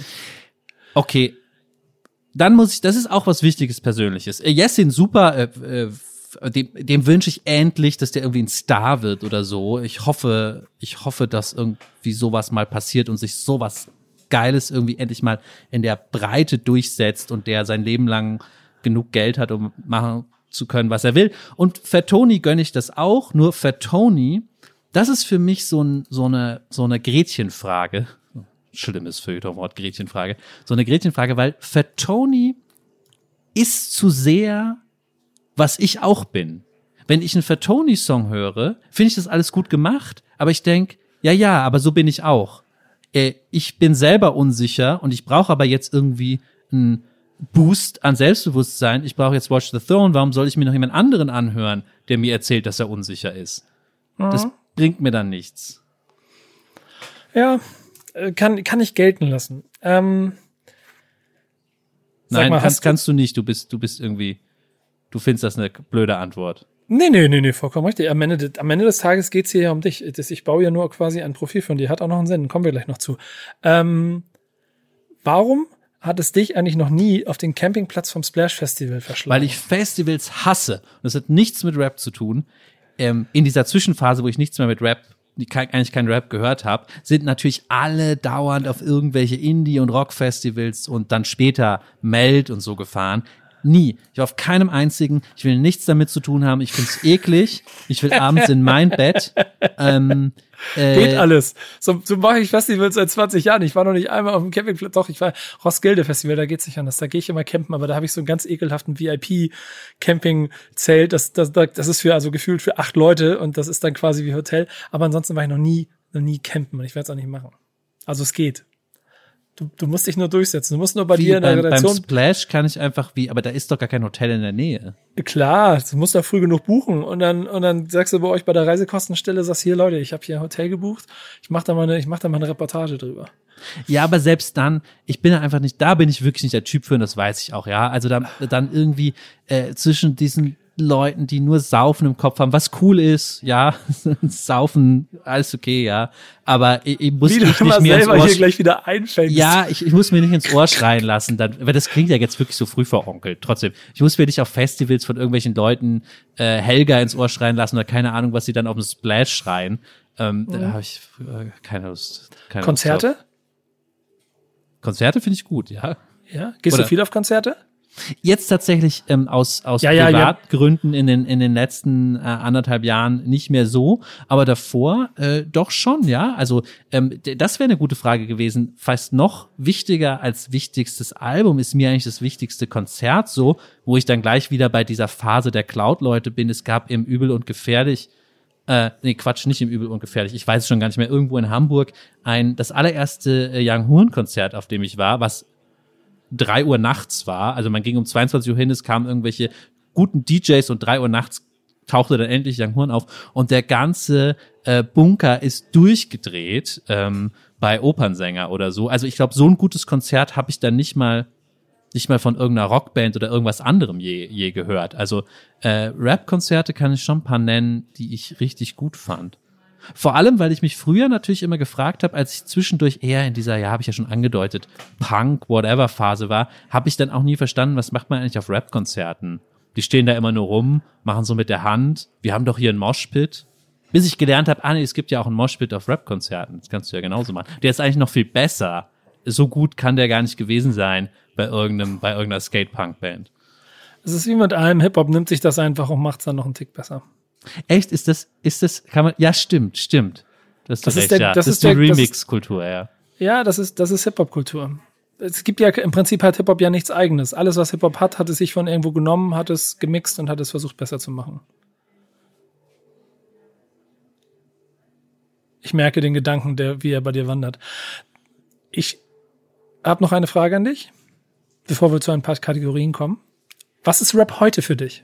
Okay. Dann muss ich, das ist auch was Wichtiges Persönliches. Äh, Jessin, super, äh, äh, dem, dem wünsche ich endlich, dass der irgendwie ein Star wird oder so. Ich hoffe, ich hoffe, dass irgendwie sowas mal passiert und sich sowas Geiles irgendwie endlich mal in der Breite durchsetzt und der sein Leben lang genug Geld hat, um machen zu können, was er will. Und Fettoni gönne ich das auch, nur Fettoni, das ist für mich so, ein, so eine, so eine Gretchenfrage. Schlimmes Feuilletonwort, Gretchenfrage. So eine Gretchenfrage, weil Fettoni ist zu sehr, was ich auch bin. Wenn ich einen Fettoni-Song höre, finde ich das alles gut gemacht, aber ich denk, ja, ja, aber so bin ich auch. Äh, ich bin selber unsicher und ich brauche aber jetzt irgendwie einen Boost an Selbstbewusstsein. Ich brauche jetzt Watch the Throne. Warum soll ich mir noch jemand anderen anhören, der mir erzählt, dass er unsicher ist? Mhm. Das bringt mir dann nichts. Ja, äh, kann, kann ich gelten lassen. Ähm, Nein, mal, kannst, kannst du nicht. Du bist, du bist irgendwie, du findest das eine blöde Antwort. Nee, nee, nee, nee, vollkommen richtig. Am Ende, am Ende des Tages geht's hier ja um dich. Ich baue ja nur quasi ein Profil von dir. Hat auch noch einen Sinn. Kommen wir gleich noch zu. Ähm, warum hat es dich eigentlich noch nie auf den Campingplatz vom Splash Festival verschlagen? Weil ich Festivals hasse. das hat nichts mit Rap zu tun. Ähm, in dieser Zwischenphase, wo ich nichts mehr mit Rap die eigentlich kein Rap gehört habe, sind natürlich alle dauernd auf irgendwelche Indie- und Rockfestivals und dann später Meld und so gefahren. Nie. Ich war auf keinem einzigen. Ich will nichts damit zu tun haben. Ich find's eklig. Ich will abends in mein Bett. Ähm, äh, Geht alles. So, so mache ich Festivals seit 20 Jahren. Ich war noch nicht einmal auf dem Campingplatz. Doch, ich war Roskilde Festival, da geht's nicht anders. Da gehe ich immer campen, aber da habe ich so einen ganz ekelhaften VIP-Camping-Zelt. Das, das, das ist für, also gefühlt für acht Leute und das ist dann quasi wie Hotel. Aber ansonsten war ich noch nie, noch nie campen und ich werde es auch nicht machen. Also es geht. Du, du musst dich nur durchsetzen. Du musst nur bei wie, dir in der beim, Redaktion. Beim Splash kann ich einfach wie, aber da ist doch gar kein Hotel in der Nähe. Klar, du musst da früh genug buchen und dann und dann sagst du bei euch bei der Reisekostenstelle, sagst hier Leute, ich habe hier ein Hotel gebucht. Ich mache da mal eine, ich mache da mal eine Reportage drüber. Ja, aber selbst dann, ich bin einfach nicht, da bin ich wirklich nicht der Typ für und das weiß ich auch, ja. Also dann, dann irgendwie äh, zwischen diesen Leuten, die nur Saufen im Kopf haben, was cool ist, ja, Saufen, alles okay, ja, aber ich, ich muss Wie mich nicht mir ins Ohr hier gleich wieder einfängst. Ja, ich, ich muss mir nicht ins Ohr schreien lassen, dann, weil das klingt ja jetzt wirklich so früh veronkelt. Trotzdem, ich muss mir nicht auf Festivals von irgendwelchen Leuten äh, Helga ins Ohr schreien lassen oder keine Ahnung, was sie dann auf dem Splash schreien. Ähm, mhm. Da habe ich äh, keine Lust. Keine Konzerte? Lust Konzerte finde ich gut, ja. Ja, gehst oder, du viel auf Konzerte? Jetzt tatsächlich ähm, aus, aus ja, Privatgründen ja, ja. in, den, in den letzten äh, anderthalb Jahren nicht mehr so, aber davor äh, doch schon, ja. Also ähm, das wäre eine gute Frage gewesen. Fast noch wichtiger als wichtigstes Album ist mir eigentlich das wichtigste Konzert so, wo ich dann gleich wieder bei dieser Phase der Cloud-Leute bin. Es gab im Übel und Gefährlich äh, nee, Quatsch, nicht im Übel und Gefährlich. Ich weiß es schon gar nicht mehr. Irgendwo in Hamburg ein, das allererste äh, Young Horn Konzert, auf dem ich war, was drei Uhr nachts war. Also man ging um 22 Uhr hin, es kamen irgendwelche guten DJs und drei Uhr nachts tauchte dann endlich Young Horn auf und der ganze äh, Bunker ist durchgedreht ähm, bei Opernsänger oder so. Also ich glaube, so ein gutes Konzert habe ich dann nicht mal nicht mal von irgendeiner Rockband oder irgendwas anderem je, je gehört. Also äh, Rap-Konzerte kann ich schon ein paar nennen, die ich richtig gut fand. Vor allem, weil ich mich früher natürlich immer gefragt habe, als ich zwischendurch eher in dieser, ja, habe ich ja schon angedeutet, Punk, whatever Phase war, habe ich dann auch nie verstanden, was macht man eigentlich auf Rap-Konzerten? Die stehen da immer nur rum, machen so mit der Hand. Wir haben doch hier einen Moshpit. Bis ich gelernt habe, ah es gibt ja auch einen Moshpit auf Rap-Konzerten. Das kannst du ja genauso machen. Der ist eigentlich noch viel besser. So gut kann der gar nicht gewesen sein bei irgendeinem, bei irgendeiner Skate-Punk-Band. Es ist wie mit allem Hip-Hop, nimmt sich das einfach und macht es dann noch einen Tick besser. Echt? Ist das, ist das, kann man, ja, stimmt, stimmt. Das, das ist, recht, der, ja. das, das ist die Remix-Kultur, ja. Ja, das ist, das ist Hip-Hop-Kultur. Es gibt ja, im Prinzip hat Hip-Hop ja nichts eigenes. Alles, was Hip-Hop hat, hat es sich von irgendwo genommen, hat es gemixt und hat es versucht, besser zu machen. Ich merke den Gedanken, der, wie er bei dir wandert. Ich habe noch eine Frage an dich, bevor wir zu ein paar Kategorien kommen. Was ist Rap heute für dich?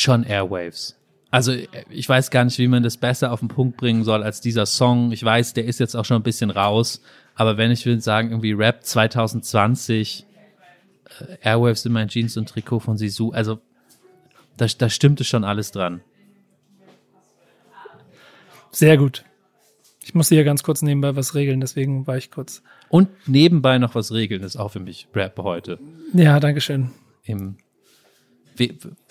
Schon Airwaves. Also ich weiß gar nicht, wie man das besser auf den Punkt bringen soll als dieser Song. Ich weiß, der ist jetzt auch schon ein bisschen raus, aber wenn ich will sagen, irgendwie Rap 2020, äh, Airwaves in meinen Jeans und Trikot von Sisu, also da, da stimmte schon alles dran. Sehr gut. Ich musste hier ganz kurz nebenbei was regeln, deswegen war ich kurz. Und nebenbei noch was regeln ist auch für mich Rap heute. Ja, danke schön. Im Wer,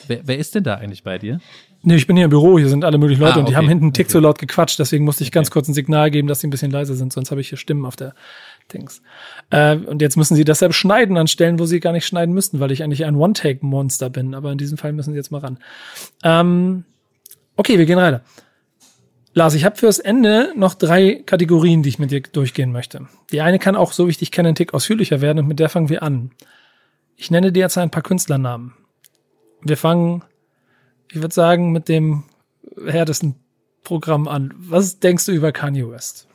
wer, wer ist denn da eigentlich bei dir? Nee, ich bin hier im Büro, hier sind alle möglichen Leute Ah, und die okay. haben hinten einen Tick Okay. so laut gequatscht, deswegen musste ich ganz kurz ein Signal geben, dass sie ein bisschen leiser sind, sonst habe ich hier Stimmen auf der Dings. Äh, und jetzt müssen sie das selbst schneiden an Stellen, wo sie gar nicht schneiden müssten, weil ich eigentlich ein One-Take-Monster bin, aber in diesem Fall müssen sie jetzt mal ran. Ähm, okay, wir gehen weiter. Lars, ich habe fürs Ende noch drei Kategorien, die ich mit dir durchgehen möchte. Die eine kann auch, so wie ich dich kenne, ein Tick ausführlicher werden und mit der fangen wir an. Ich nenne dir jetzt ein paar Künstlernamen. Wir fangen, ich würde sagen, mit dem härtesten Programm an. Was denkst du über Kanye West?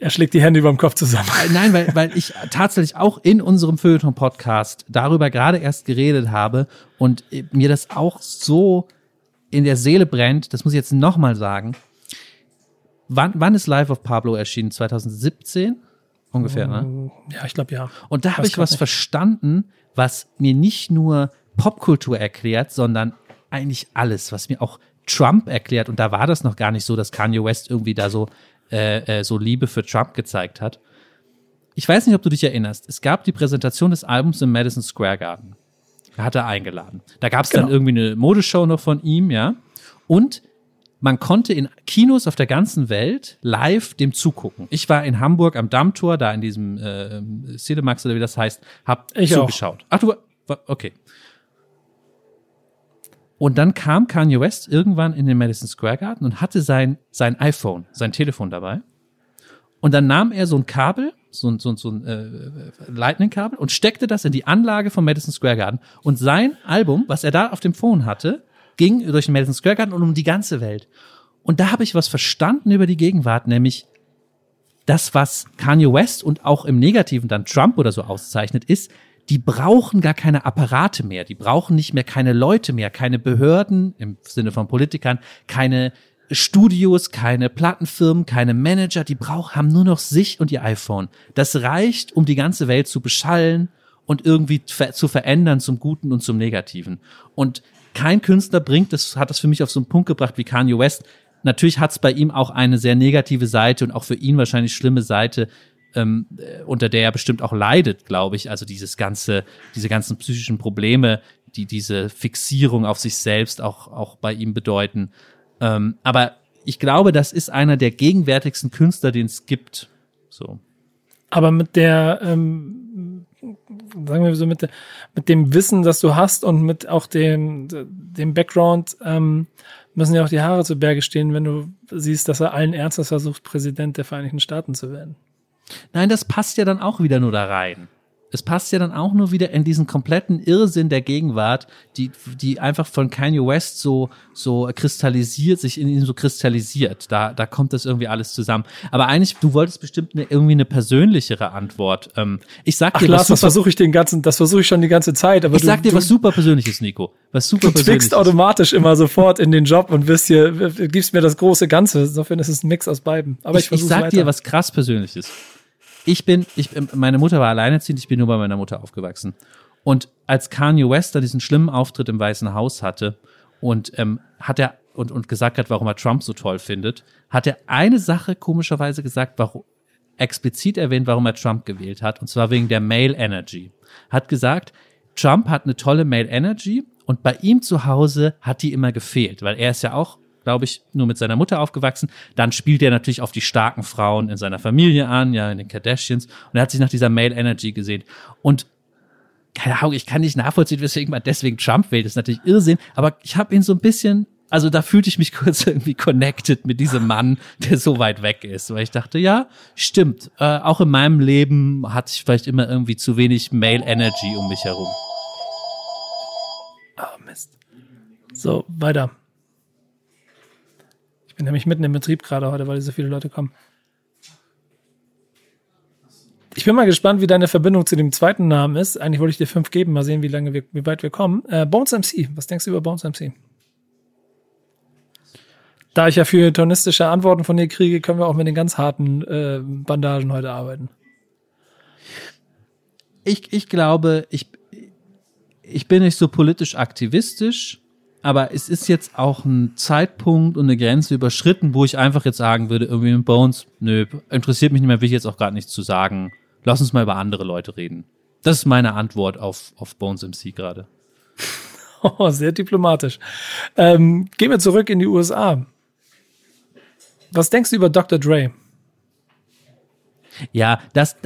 Er schlägt die Hände über dem Kopf zusammen. Äh, Nein, weil, weil ich tatsächlich auch in unserem Feuilleton-Podcast darüber gerade erst geredet habe und äh, mir das auch so in der Seele brennt, das muss ich jetzt nochmal sagen. Wann, wann ist Life of Pablo erschienen? 2017? Ungefähr, ne? Ja, ich glaube ja. Und da habe ich was nicht. verstanden, was mir nicht nur Popkultur erklärt, sondern eigentlich alles, was mir auch Trump erklärt. Und da war das noch gar nicht so, dass Kanye West irgendwie da so, äh, äh, so Liebe für Trump gezeigt hat. Ich weiß nicht, ob du dich erinnerst. Es gab die Präsentation des Albums im Madison Square Garden. Da hat er eingeladen. Da gab es dann Genau. irgendwie eine Modeshow noch von ihm, ja. Und man konnte in Kinos auf der ganzen Welt live dem zugucken. Ich war in Hamburg am Dammtor, da in diesem äh, Cinemax oder wie das heißt, hab Ich auch. zugeschaut. Ach du, okay. Und dann kam Kanye West irgendwann in den Madison Square Garden und hatte sein, sein iPhone, sein Telefon dabei. Und dann nahm er so ein Kabel, so ein, so ein, so ein äh, Lightning-Kabel und steckte das in die Anlage vom Madison Square Garden. Und sein Album, was er da auf dem Phone hatte, ging durch den Madison Square Garden und um die ganze Welt. Und da habe ich was verstanden über die Gegenwart, nämlich das, was Kanye West und auch im Negativen dann Trump oder so auszeichnet, ist, die brauchen gar keine Apparate mehr, die brauchen nicht mehr keine Leute mehr, keine Behörden im Sinne von Politikern, keine Studios, keine Plattenfirmen, keine Manager, die brauchen, haben nur noch sich und ihr iPhone. Das reicht, um die ganze Welt zu beschallen und irgendwie zu verändern zum Guten und zum Negativen. Und kein Künstler bringt das, hat das für mich auf so einen Punkt gebracht wie Kanye West. Natürlich hat es bei ihm auch eine sehr negative Seite und auch für ihn wahrscheinlich schlimme Seite, ähm, äh, unter der er bestimmt auch leidet, glaube ich. Also dieses ganze, diese ganzen psychischen Probleme, die diese Fixierung auf sich selbst auch, auch bei ihm bedeuten. Ähm, aber ich glaube, das ist einer der gegenwärtigsten Künstler, den es gibt. So. Aber mit der, ähm, sagen wir so, mit, mit dem Wissen, das du hast und mit auch dem, dem Background, ähm, müssen ja auch die Haare zu Berge stehen, wenn du siehst, dass er allen Ernstes versucht, Präsident der Vereinigten Staaten zu werden. Nein, das passt ja dann auch wieder nur da rein. Es passt ja dann auch nur wieder in diesen kompletten Irrsinn der Gegenwart, die, die einfach von Kanye West so, so kristallisiert, sich in ihm so kristallisiert. Da, da kommt das irgendwie alles zusammen. Aber eigentlich, du wolltest bestimmt eine, irgendwie eine persönlichere Antwort. Ähm, ich sag Ach dir, Lars, was das versuche ich den ganzen, das versuche ich schon die ganze Zeit, aber ich du, sag dir du, was super Persönliches, Nico. Was super du Persönliches. zwickst automatisch immer sofort in den Job und wirst hier, gibst mir das große Ganze. Insofern ist es ein Mix aus beiden. Aber ich, ich, ich sag weiter. dir was krass Persönliches. Ich bin, ich, meine Mutter war alleinerziehend, ich bin nur bei meiner Mutter aufgewachsen. Und als Kanye West da diesen schlimmen Auftritt im Weißen Haus hatte und ähm, hat er und, und gesagt hat, warum er Trump so toll findet, hat er eine Sache komischerweise gesagt, warum explizit erwähnt, warum er Trump gewählt hat, und zwar wegen der Male Energy. Hat gesagt, Trump hat eine tolle Male Energy und bei ihm zu Hause hat die immer gefehlt, weil er ist ja auch, glaube ich, nur mit seiner Mutter aufgewachsen. Dann spielt er natürlich auf die starken Frauen in seiner Familie an, ja, in den Kardashians und er hat sich nach dieser Male Energy gesehen. Und keine Ahnung, ich kann nicht nachvollziehen, weswegen man deswegen Trump wählt, das ist natürlich Irrsinn, aber ich habe ihn so ein bisschen, also da fühlte ich mich kurz irgendwie connected mit diesem Mann, der so weit weg ist, weil ich dachte, ja, stimmt, äh, auch in meinem Leben hatte ich vielleicht immer irgendwie zu wenig Male Energy um mich herum. Ah, Mist. So, weiter. Bin nämlich mitten im Betrieb gerade heute, weil so viele Leute kommen. Ich bin mal gespannt, wie deine Verbindung zu dem zweiten Namen ist. Eigentlich wollte ich dir fünf geben, mal sehen, wie lange wir, wie weit wir kommen. Äh, Bones MC, was denkst du über Bones MC? Da ich ja für tonistische Antworten von dir kriege, können wir auch mit den ganz harten äh, Bandagen heute arbeiten. Ich, ich glaube, ich, ich bin nicht so politisch aktivistisch, aber es ist jetzt auch ein Zeitpunkt und eine Grenze überschritten, wo ich einfach jetzt sagen würde, irgendwie mit Bones, nö, interessiert mich nicht mehr, will ich jetzt auch gerade nichts zu sagen. Lass uns mal über andere Leute reden. Das ist meine Antwort auf, auf Bones MC gerade. Oh, sehr diplomatisch. Ähm, gehen wir zurück in die USA. Was denkst du über Dr. Dre? Ja, das,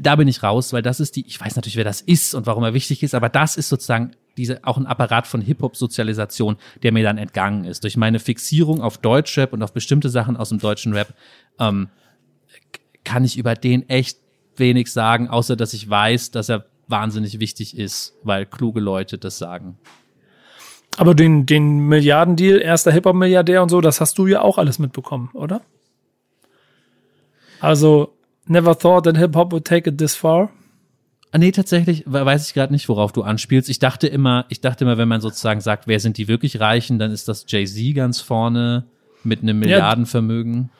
da bin ich raus, weil das ist die, ich weiß natürlich, wer das ist und warum er wichtig ist, aber das ist sozusagen diese, auch ein Apparat von Hip-Hop-Sozialisation, der mir dann entgangen ist. Durch meine Fixierung auf Deutschrap und auf bestimmte Sachen aus dem deutschen Rap, ähm, kann ich über den echt wenig sagen, außer dass ich weiß, dass er wahnsinnig wichtig ist, weil kluge Leute das sagen. Aber den, den Milliardendeal, erster Hip-Hop-Milliardär und so, das hast du ja auch alles mitbekommen, oder? Also, never thought that Hip-Hop would take it this far? Ah, nee, tatsächlich weiß ich gerade nicht, worauf du anspielst. Ich dachte immer, ich dachte immer, wenn man sozusagen sagt, wer sind die wirklich Reichen, dann ist das Jay-Z ganz vorne mit einem Milliardenvermögen.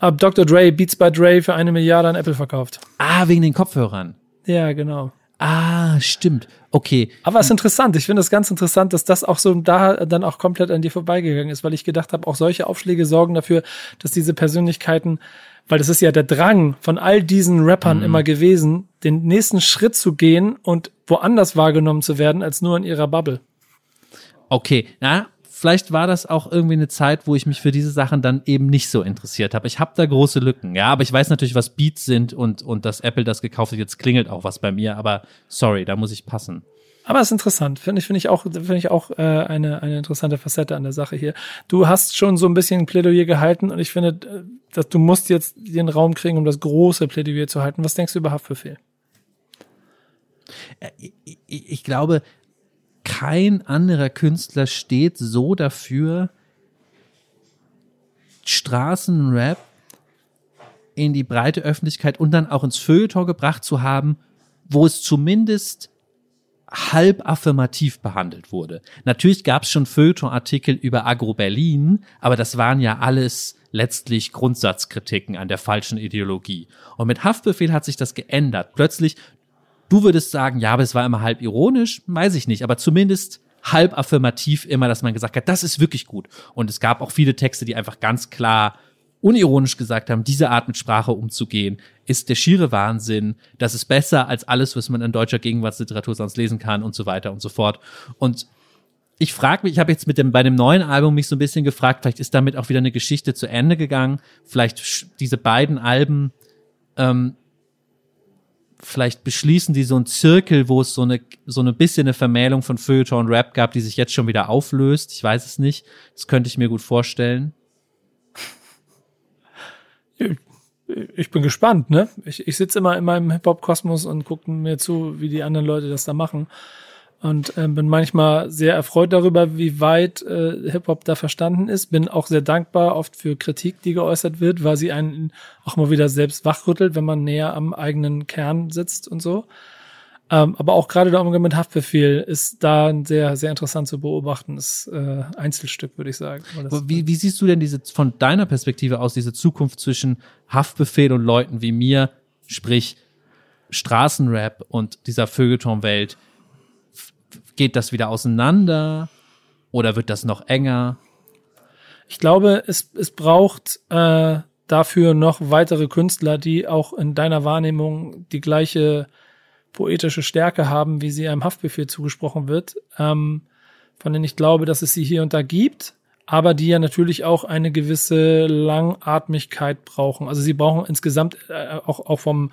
Ja, ab Dr. Dre, Beats by Dre für eine Milliarde an Apple verkauft. Ah, wegen den Kopfhörern. Ja, genau. Ah, stimmt. Okay. Aber es ist interessant. Ich finde es ganz interessant, dass das auch so da dann auch komplett an dir vorbeigegangen ist, weil ich gedacht habe, auch solche Aufschläge sorgen dafür, dass diese Persönlichkeiten, weil das ist ja der Drang von all diesen Rappern mhm. immer gewesen, den nächsten Schritt zu gehen und woanders wahrgenommen zu werden als nur in ihrer Bubble. Okay, na, vielleicht war das auch irgendwie eine Zeit, wo ich mich für diese Sachen dann eben nicht so interessiert habe. Ich habe da große Lücken, ja, aber ich weiß natürlich, was Beats sind und, und dass Apple das gekauft hat. Jetzt klingelt auch was bei mir, aber sorry, da muss ich passen. Aber es ist interessant, finde ich, finde ich auch, finde ich auch äh, eine eine interessante Facette an der Sache hier. Du hast schon so ein bisschen ein Plädoyer gehalten und ich finde, äh, dass du musst jetzt den Raum kriegen, um das große Plädoyer zu halten. Was denkst du über Haftbefehl? Äh, ich, ich glaube, kein anderer Künstler steht so dafür, Straßenrap in die breite Öffentlichkeit und dann auch ins Feuilleton gebracht zu haben, wo es zumindest halb affirmativ behandelt wurde. Natürlich gab es schon Feuilleton-Artikel über Agro-Berlin, aber das waren ja alles letztlich Grundsatzkritiken an der falschen Ideologie. Und mit Haftbefehl hat sich das geändert. Plötzlich Du würdest sagen, ja, aber es war immer halb ironisch, weiß ich nicht, aber zumindest halb affirmativ immer, dass man gesagt hat, das ist wirklich gut. Und es gab auch viele Texte, die einfach ganz klar unironisch gesagt haben, diese Art mit Sprache umzugehen, ist der schiere Wahnsinn. Das ist besser als alles, was man in deutscher Gegenwartsliteratur sonst lesen kann und so weiter und so fort. Und ich frage mich, ich habe jetzt mit dem bei dem neuen Album mich so ein bisschen gefragt, vielleicht ist damit auch wieder eine Geschichte zu Ende gegangen. Vielleicht diese beiden Alben ähm, vielleicht beschließen die so einen Zirkel, wo es so eine, so eine bisschen eine Vermählung von Feuilleton und Rap gab, die sich jetzt schon wieder auflöst. Ich weiß es nicht. Das könnte ich mir gut vorstellen. Ich bin gespannt, ne? Ich, ich sitze immer in meinem Hip-Hop-Kosmos und gucke mir zu, wie die anderen Leute das da machen und äh, bin manchmal sehr erfreut darüber, wie weit äh, Hip-Hop da verstanden ist. Bin auch sehr dankbar oft für Kritik, die geäußert wird, weil sie einen auch mal wieder selbst wachrüttelt, wenn man näher am eigenen Kern sitzt und so. Ähm, aber auch gerade der Umgang mit Haftbefehl ist da sehr, sehr interessant zu beobachten. Das äh, Einzelstück, würde ich sagen. Wie, wie siehst du denn diese von deiner Perspektive aus diese Zukunft zwischen Haftbefehl und Leuten wie mir, sprich Straßenrap und dieser Feuilleton-Welt? geht das wieder auseinander oder wird das noch enger? Ich glaube, es, es braucht äh, dafür noch weitere Künstler, die auch in deiner Wahrnehmung die gleiche poetische Stärke haben, wie sie einem Haftbefehl zugesprochen wird, ähm, von denen ich glaube, dass es sie hier und da gibt, aber die ja natürlich auch eine gewisse Langatmigkeit brauchen. Also sie brauchen insgesamt äh, auch, auch vom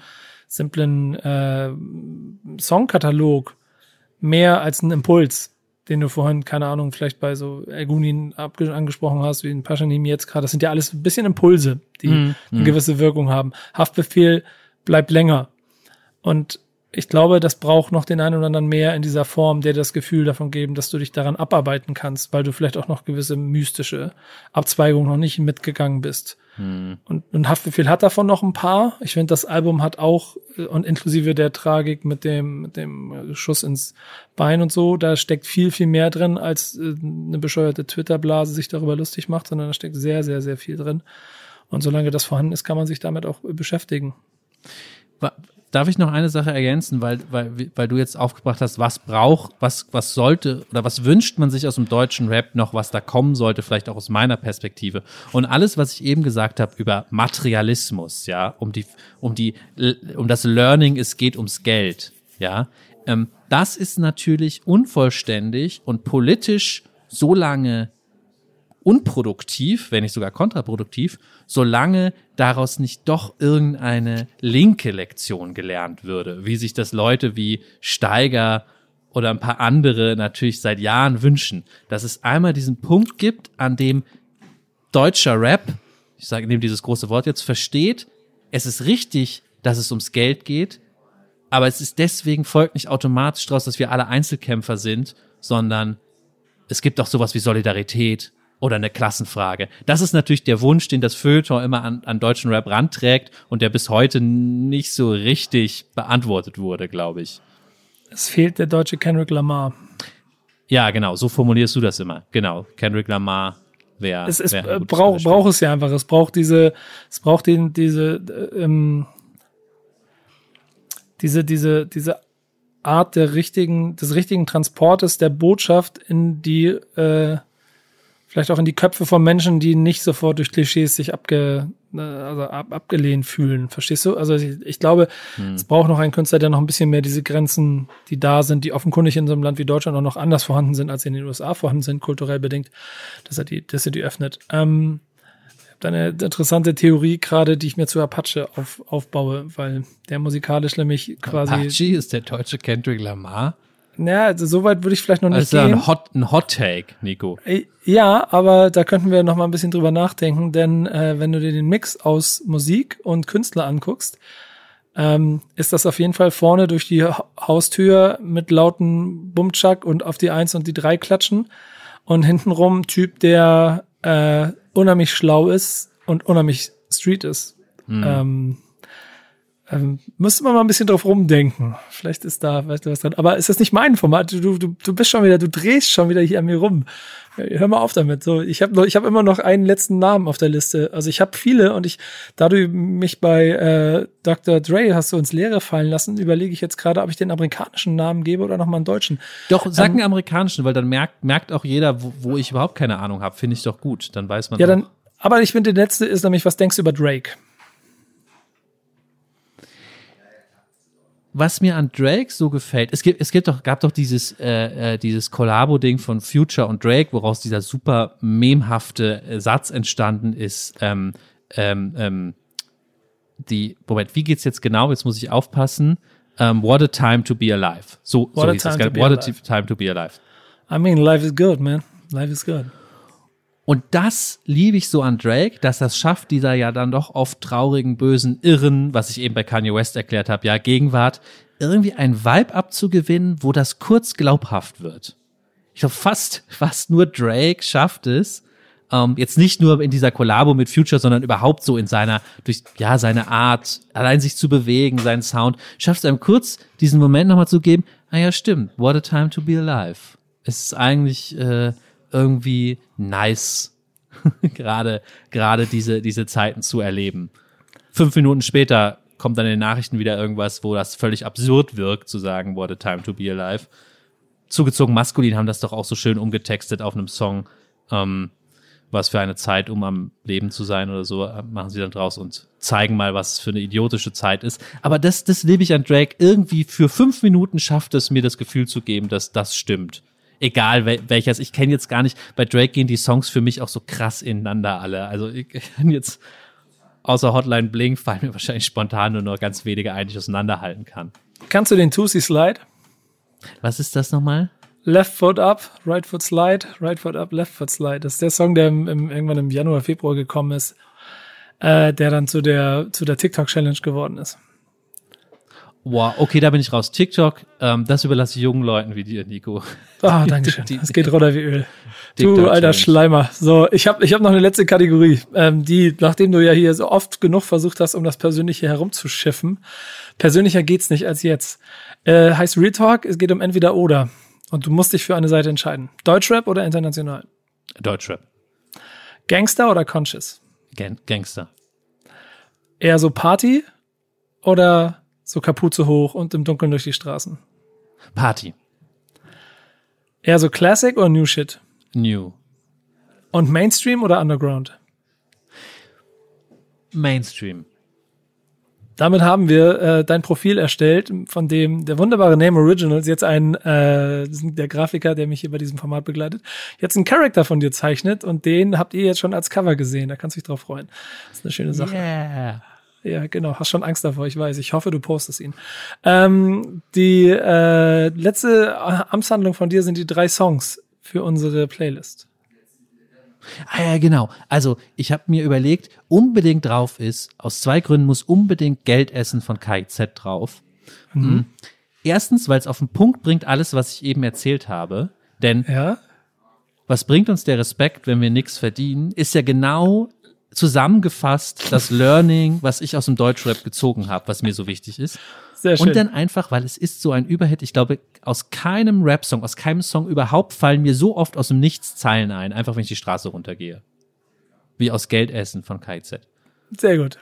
simplen äh, Songkatalog mehr als ein Impuls, den du vorhin, keine Ahnung, vielleicht bei so Ergunin angesprochen hast, wie in Paschanim jetzt gerade. Das sind ja alles ein bisschen Impulse, die mm, eine mm. gewisse Wirkung haben. Haftbefehl bleibt länger. Und ich glaube, das braucht noch den einen oder anderen mehr in dieser Form, der das Gefühl davon geben, dass du dich daran abarbeiten kannst, weil du vielleicht auch noch gewisse mystische Abzweigungen noch nicht mitgegangen bist. Hm. Und, und Haftbefehl hat davon noch ein paar. Ich finde, das Album hat auch, und inklusive der Tragik mit dem, mit dem Schuss ins Bein und so, da steckt viel, viel mehr drin, als äh, eine bescheuerte Twitter-Blase sich darüber lustig macht, sondern da steckt sehr, sehr, sehr viel drin. Und solange das vorhanden ist, kann man sich damit auch beschäftigen. Darf ich noch eine Sache ergänzen, weil, weil, weil du jetzt aufgebracht hast, was braucht, was, was sollte oder was wünscht man sich aus dem deutschen Rap noch, was da kommen sollte, vielleicht auch aus meiner Perspektive. Und alles, was ich eben gesagt habe über Materialismus, ja, um die, um die, um das Learning, es geht ums Geld. Ja, ähm, das ist natürlich unvollständig und politisch so lange unproduktiv, wenn nicht sogar kontraproduktiv, solange daraus nicht doch irgendeine linke Lektion gelernt würde, wie sich das Leute wie Steiger oder ein paar andere natürlich seit Jahren wünschen, dass es einmal diesen Punkt gibt, an dem deutscher Rap, ich sage, nehme dieses große Wort jetzt, versteht, es ist richtig, dass es ums Geld geht, aber es ist deswegen folgt nicht automatisch daraus, dass wir alle Einzelkämpfer sind, sondern es gibt auch sowas wie Solidarität oder eine Klassenfrage. Das ist natürlich der Wunsch, den das Feuilleton immer an, an deutschen Rap ranträgt und der bis heute nicht so richtig beantwortet wurde, glaube ich. Es fehlt der deutsche Kendrick Lamar. Ja, genau, so formulierst du das immer. Genau, Kendrick Lamar wäre. Es, es wär braucht braucht es ja einfach. Es braucht diese, es braucht den, diese, äh, ähm, diese, diese, diese Art der richtigen, des richtigen Transportes der Botschaft in die, äh, vielleicht auch in die Köpfe von Menschen, die nicht sofort durch Klischees sich abge, äh, also ab, abgelehnt fühlen. Verstehst du? Also ich, ich glaube, Hm. es braucht noch einen Künstler, der noch ein bisschen mehr diese Grenzen, die da sind, die offenkundig in so einem Land wie Deutschland auch noch anders vorhanden sind, als sie in den USA vorhanden sind, kulturell bedingt, dass er die, dass er die öffnet. Ähm, ich habe da eine interessante Theorie gerade, die ich mir zu Apache auf, aufbaue, weil der musikalisch nämlich quasi. Apache ist der deutsche Kendrick Lamar. Naja, also so weit würde ich vielleicht noch nicht Also gehen. ein Hot, ein Hot Take, Nico. Äh, Ja, aber da könnten wir noch mal ein bisschen drüber nachdenken, denn äh, wenn du dir den Mix aus Musik und Künstler anguckst, ähm, ist das auf jeden Fall vorne durch die Ha- Haustür mit lauten Bumchuck und auf die Eins und die Drei klatschen und hintenrum Typ, der äh, unheimlich schlau ist und unheimlich Street ist. Ähm, ähm, müsste man mal ein bisschen drauf rumdenken. Vielleicht ist da vielleicht was dran. Aber ist das nicht mein Format? Du, du, du bist schon wieder, du drehst schon wieder hier an mir rum. Hör mal auf damit. So, ich habe ich hab immer noch einen letzten Namen auf der Liste. Also ich habe viele und ich, da du mich bei äh, Dr. Dre hast du ins Leere fallen lassen, überlege ich jetzt gerade, ob ich den amerikanischen Namen gebe oder nochmal einen deutschen. Doch, sag Ähm, einen amerikanischen, weil dann merkt, merkt auch jeder, wo, wo ich überhaupt keine Ahnung habe. Finde ich doch gut. Dann weiß man Ja, doch. dann, aber ich finde, der letzte ist nämlich, was denkst du über Drake? Was mir an Drake so gefällt, es gibt, es gibt doch, gab doch dieses, äh, äh, dieses Collabo-Ding von Future und Drake, woraus dieser super memhafte äh, Satz entstanden ist. Ähm, ähm, ähm, die, Moment, wie geht's jetzt genau? Jetzt muss ich aufpassen. Ähm, what a time to be alive. So, What so a time to be What a time to be alive. I mean, life is good, man. Life is good. Und das liebe ich so an Drake, dass das schafft, dieser ja dann doch oft traurigen, bösen, irren, was ich eben bei Kanye West erklärt habe, ja, Gegenwart, irgendwie ein Vibe abzugewinnen, wo das kurz glaubhaft wird. Ich glaube, fast, fast nur Drake schafft es, ähm, jetzt nicht nur in dieser Kollabo mit Future, sondern überhaupt so in seiner, durch, ja, seine Art, allein sich zu bewegen, seinen Sound, schafft es einem kurz, diesen Moment nochmal zu geben, ah ja, stimmt, what a time to be alive. Es ist eigentlich, äh, irgendwie nice, gerade, gerade diese, diese Zeiten zu erleben. Fünf Minuten später kommt dann in den Nachrichten wieder irgendwas, wo das völlig absurd wirkt, zu sagen, what a time to be alive. Zugezogen maskulin haben das doch auch so schön umgetextet auf einem Song, ähm, was für eine Zeit, um am Leben zu sein oder so, äh, machen sie dann draus und zeigen mal, was für eine idiotische Zeit ist. Aber das, das liebe ich an Drake. Irgendwie für fünf Minuten schafft es mir das Gefühl zu geben, dass das stimmt. Egal wel welches, ich kenne jetzt gar nicht, bei Drake gehen die Songs für mich auch so krass ineinander alle. Also ich kann jetzt außer Hotline Bling fallen mir wahrscheinlich spontan nur noch ganz wenige ein, die ich auseinanderhalten kann. Kannst du den Tusi Slide? Was ist das nochmal? Left Foot Up, Right Foot Slide, Right Foot Up, Left Foot Slide. Das ist der Song, der im, im, irgendwann im Januar, Februar gekommen ist, äh, der dann zu der, zu der TikTok-Challenge geworden ist. Wow, okay, da bin ich raus. TikTok, ähm, das überlasse ich jungen Leuten wie dir, Nico. Ah, danke schön. Es geht runter wie Öl. Du alter. Schleimer. So, ich habe ich hab noch eine letzte Kategorie, ähm, die, nachdem du ja hier so oft genug versucht hast, um das Persönliche herumzuschiffen, persönlicher geht's nicht als jetzt. Äh, heißt Real Talk, es geht um entweder oder. Und du musst dich für eine Seite entscheiden. Deutschrap oder international? Deutschrap. Gangster oder Conscious? Gang Gangster. Eher so Party oder so Kapuze hoch und im Dunkeln durch die Straßen? Party. Eher so Classic oder New Shit? New. Und Mainstream oder Underground? Mainstream. Damit haben wir äh, dein Profil erstellt, von dem der wunderbare Name Originals jetzt ein, äh, der Grafiker, der mich hier bei diesem Format begleitet, jetzt einen Charakter von dir zeichnet und den habt ihr jetzt schon als Cover gesehen. Da kannst du dich drauf freuen. Das ist eine schöne Sache. Yeah. Ja, genau. Hast schon Angst davor, ich weiß. Ich hoffe, du postest ihn. Ähm, die äh, letzte Amtshandlung von dir sind die drei Songs für unsere Playlist. Ah ja, genau. Also ich habe mir überlegt, unbedingt drauf ist, aus zwei Gründen muss unbedingt Geldessen von KIZ drauf. Mhm. Erstens, weil es auf den Punkt bringt alles, was ich eben erzählt habe. Denn Ja? was bringt uns der Respekt, wenn wir nichts verdienen, ist ja genau zusammengefasst das Learning, was ich aus dem Deutschrap gezogen habe, was mir so wichtig ist. Sehr schön. Und dann einfach, weil es ist so ein Überhit, ich glaube, aus keinem Rap-Song, aus keinem Song überhaupt fallen mir so oft aus dem Nichts Zeilen ein, einfach wenn ich die Straße runtergehe. Wie aus Geldessen von KZ. Sehr gut.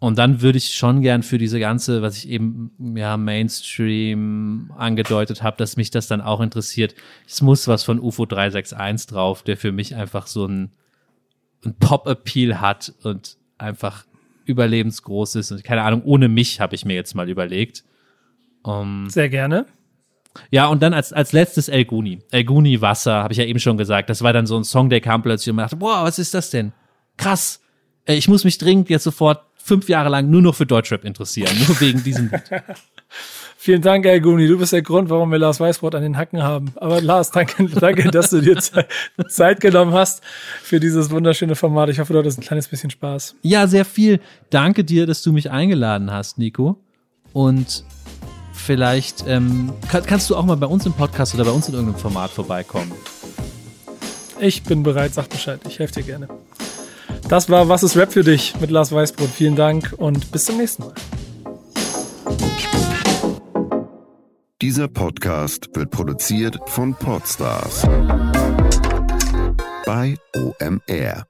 Und dann würde ich schon gern für diese ganze, was ich eben ja Mainstream angedeutet habe, dass mich das dann auch interessiert. Es muss was von UFO 361 drauf, der für mich einfach so ein, ein Pop-Appeal hat und einfach überlebensgroß ist. Und keine Ahnung, ohne mich habe ich mir jetzt mal überlegt. Um, Sehr gerne. ja, und dann als, als letztes El Guni. El Guni Wasser, habe ich ja eben schon gesagt. Das war dann so ein Song, der kam plötzlich und man dachte, boah, was ist das denn? Krass. Ich muss mich dringend jetzt sofort fünf Jahre lang nur noch für Deutschrap interessieren. Nur wegen diesem Lied. Vielen Dank, Elguni. Du bist der Grund, warum wir Lars Weißbrot an den Hacken haben. Aber Lars, danke, danke, dass du dir Ze- Zeit genommen hast für dieses wunderschöne Format. Ich hoffe, du hattest ein kleines bisschen Spaß. Ja, sehr viel. Danke dir, dass du mich eingeladen hast, Nico. Und vielleicht ähm, kann, kannst du auch mal bei uns im Podcast oder bei uns in irgendeinem Format vorbeikommen. Ich bin bereit, sag Bescheid. Ich helfe dir gerne. Das war Was ist Rap für dich mit Lars Weißbrot. Vielen Dank und bis zum nächsten Mal. Dieser Podcast wird produziert von Podstars bei OMR.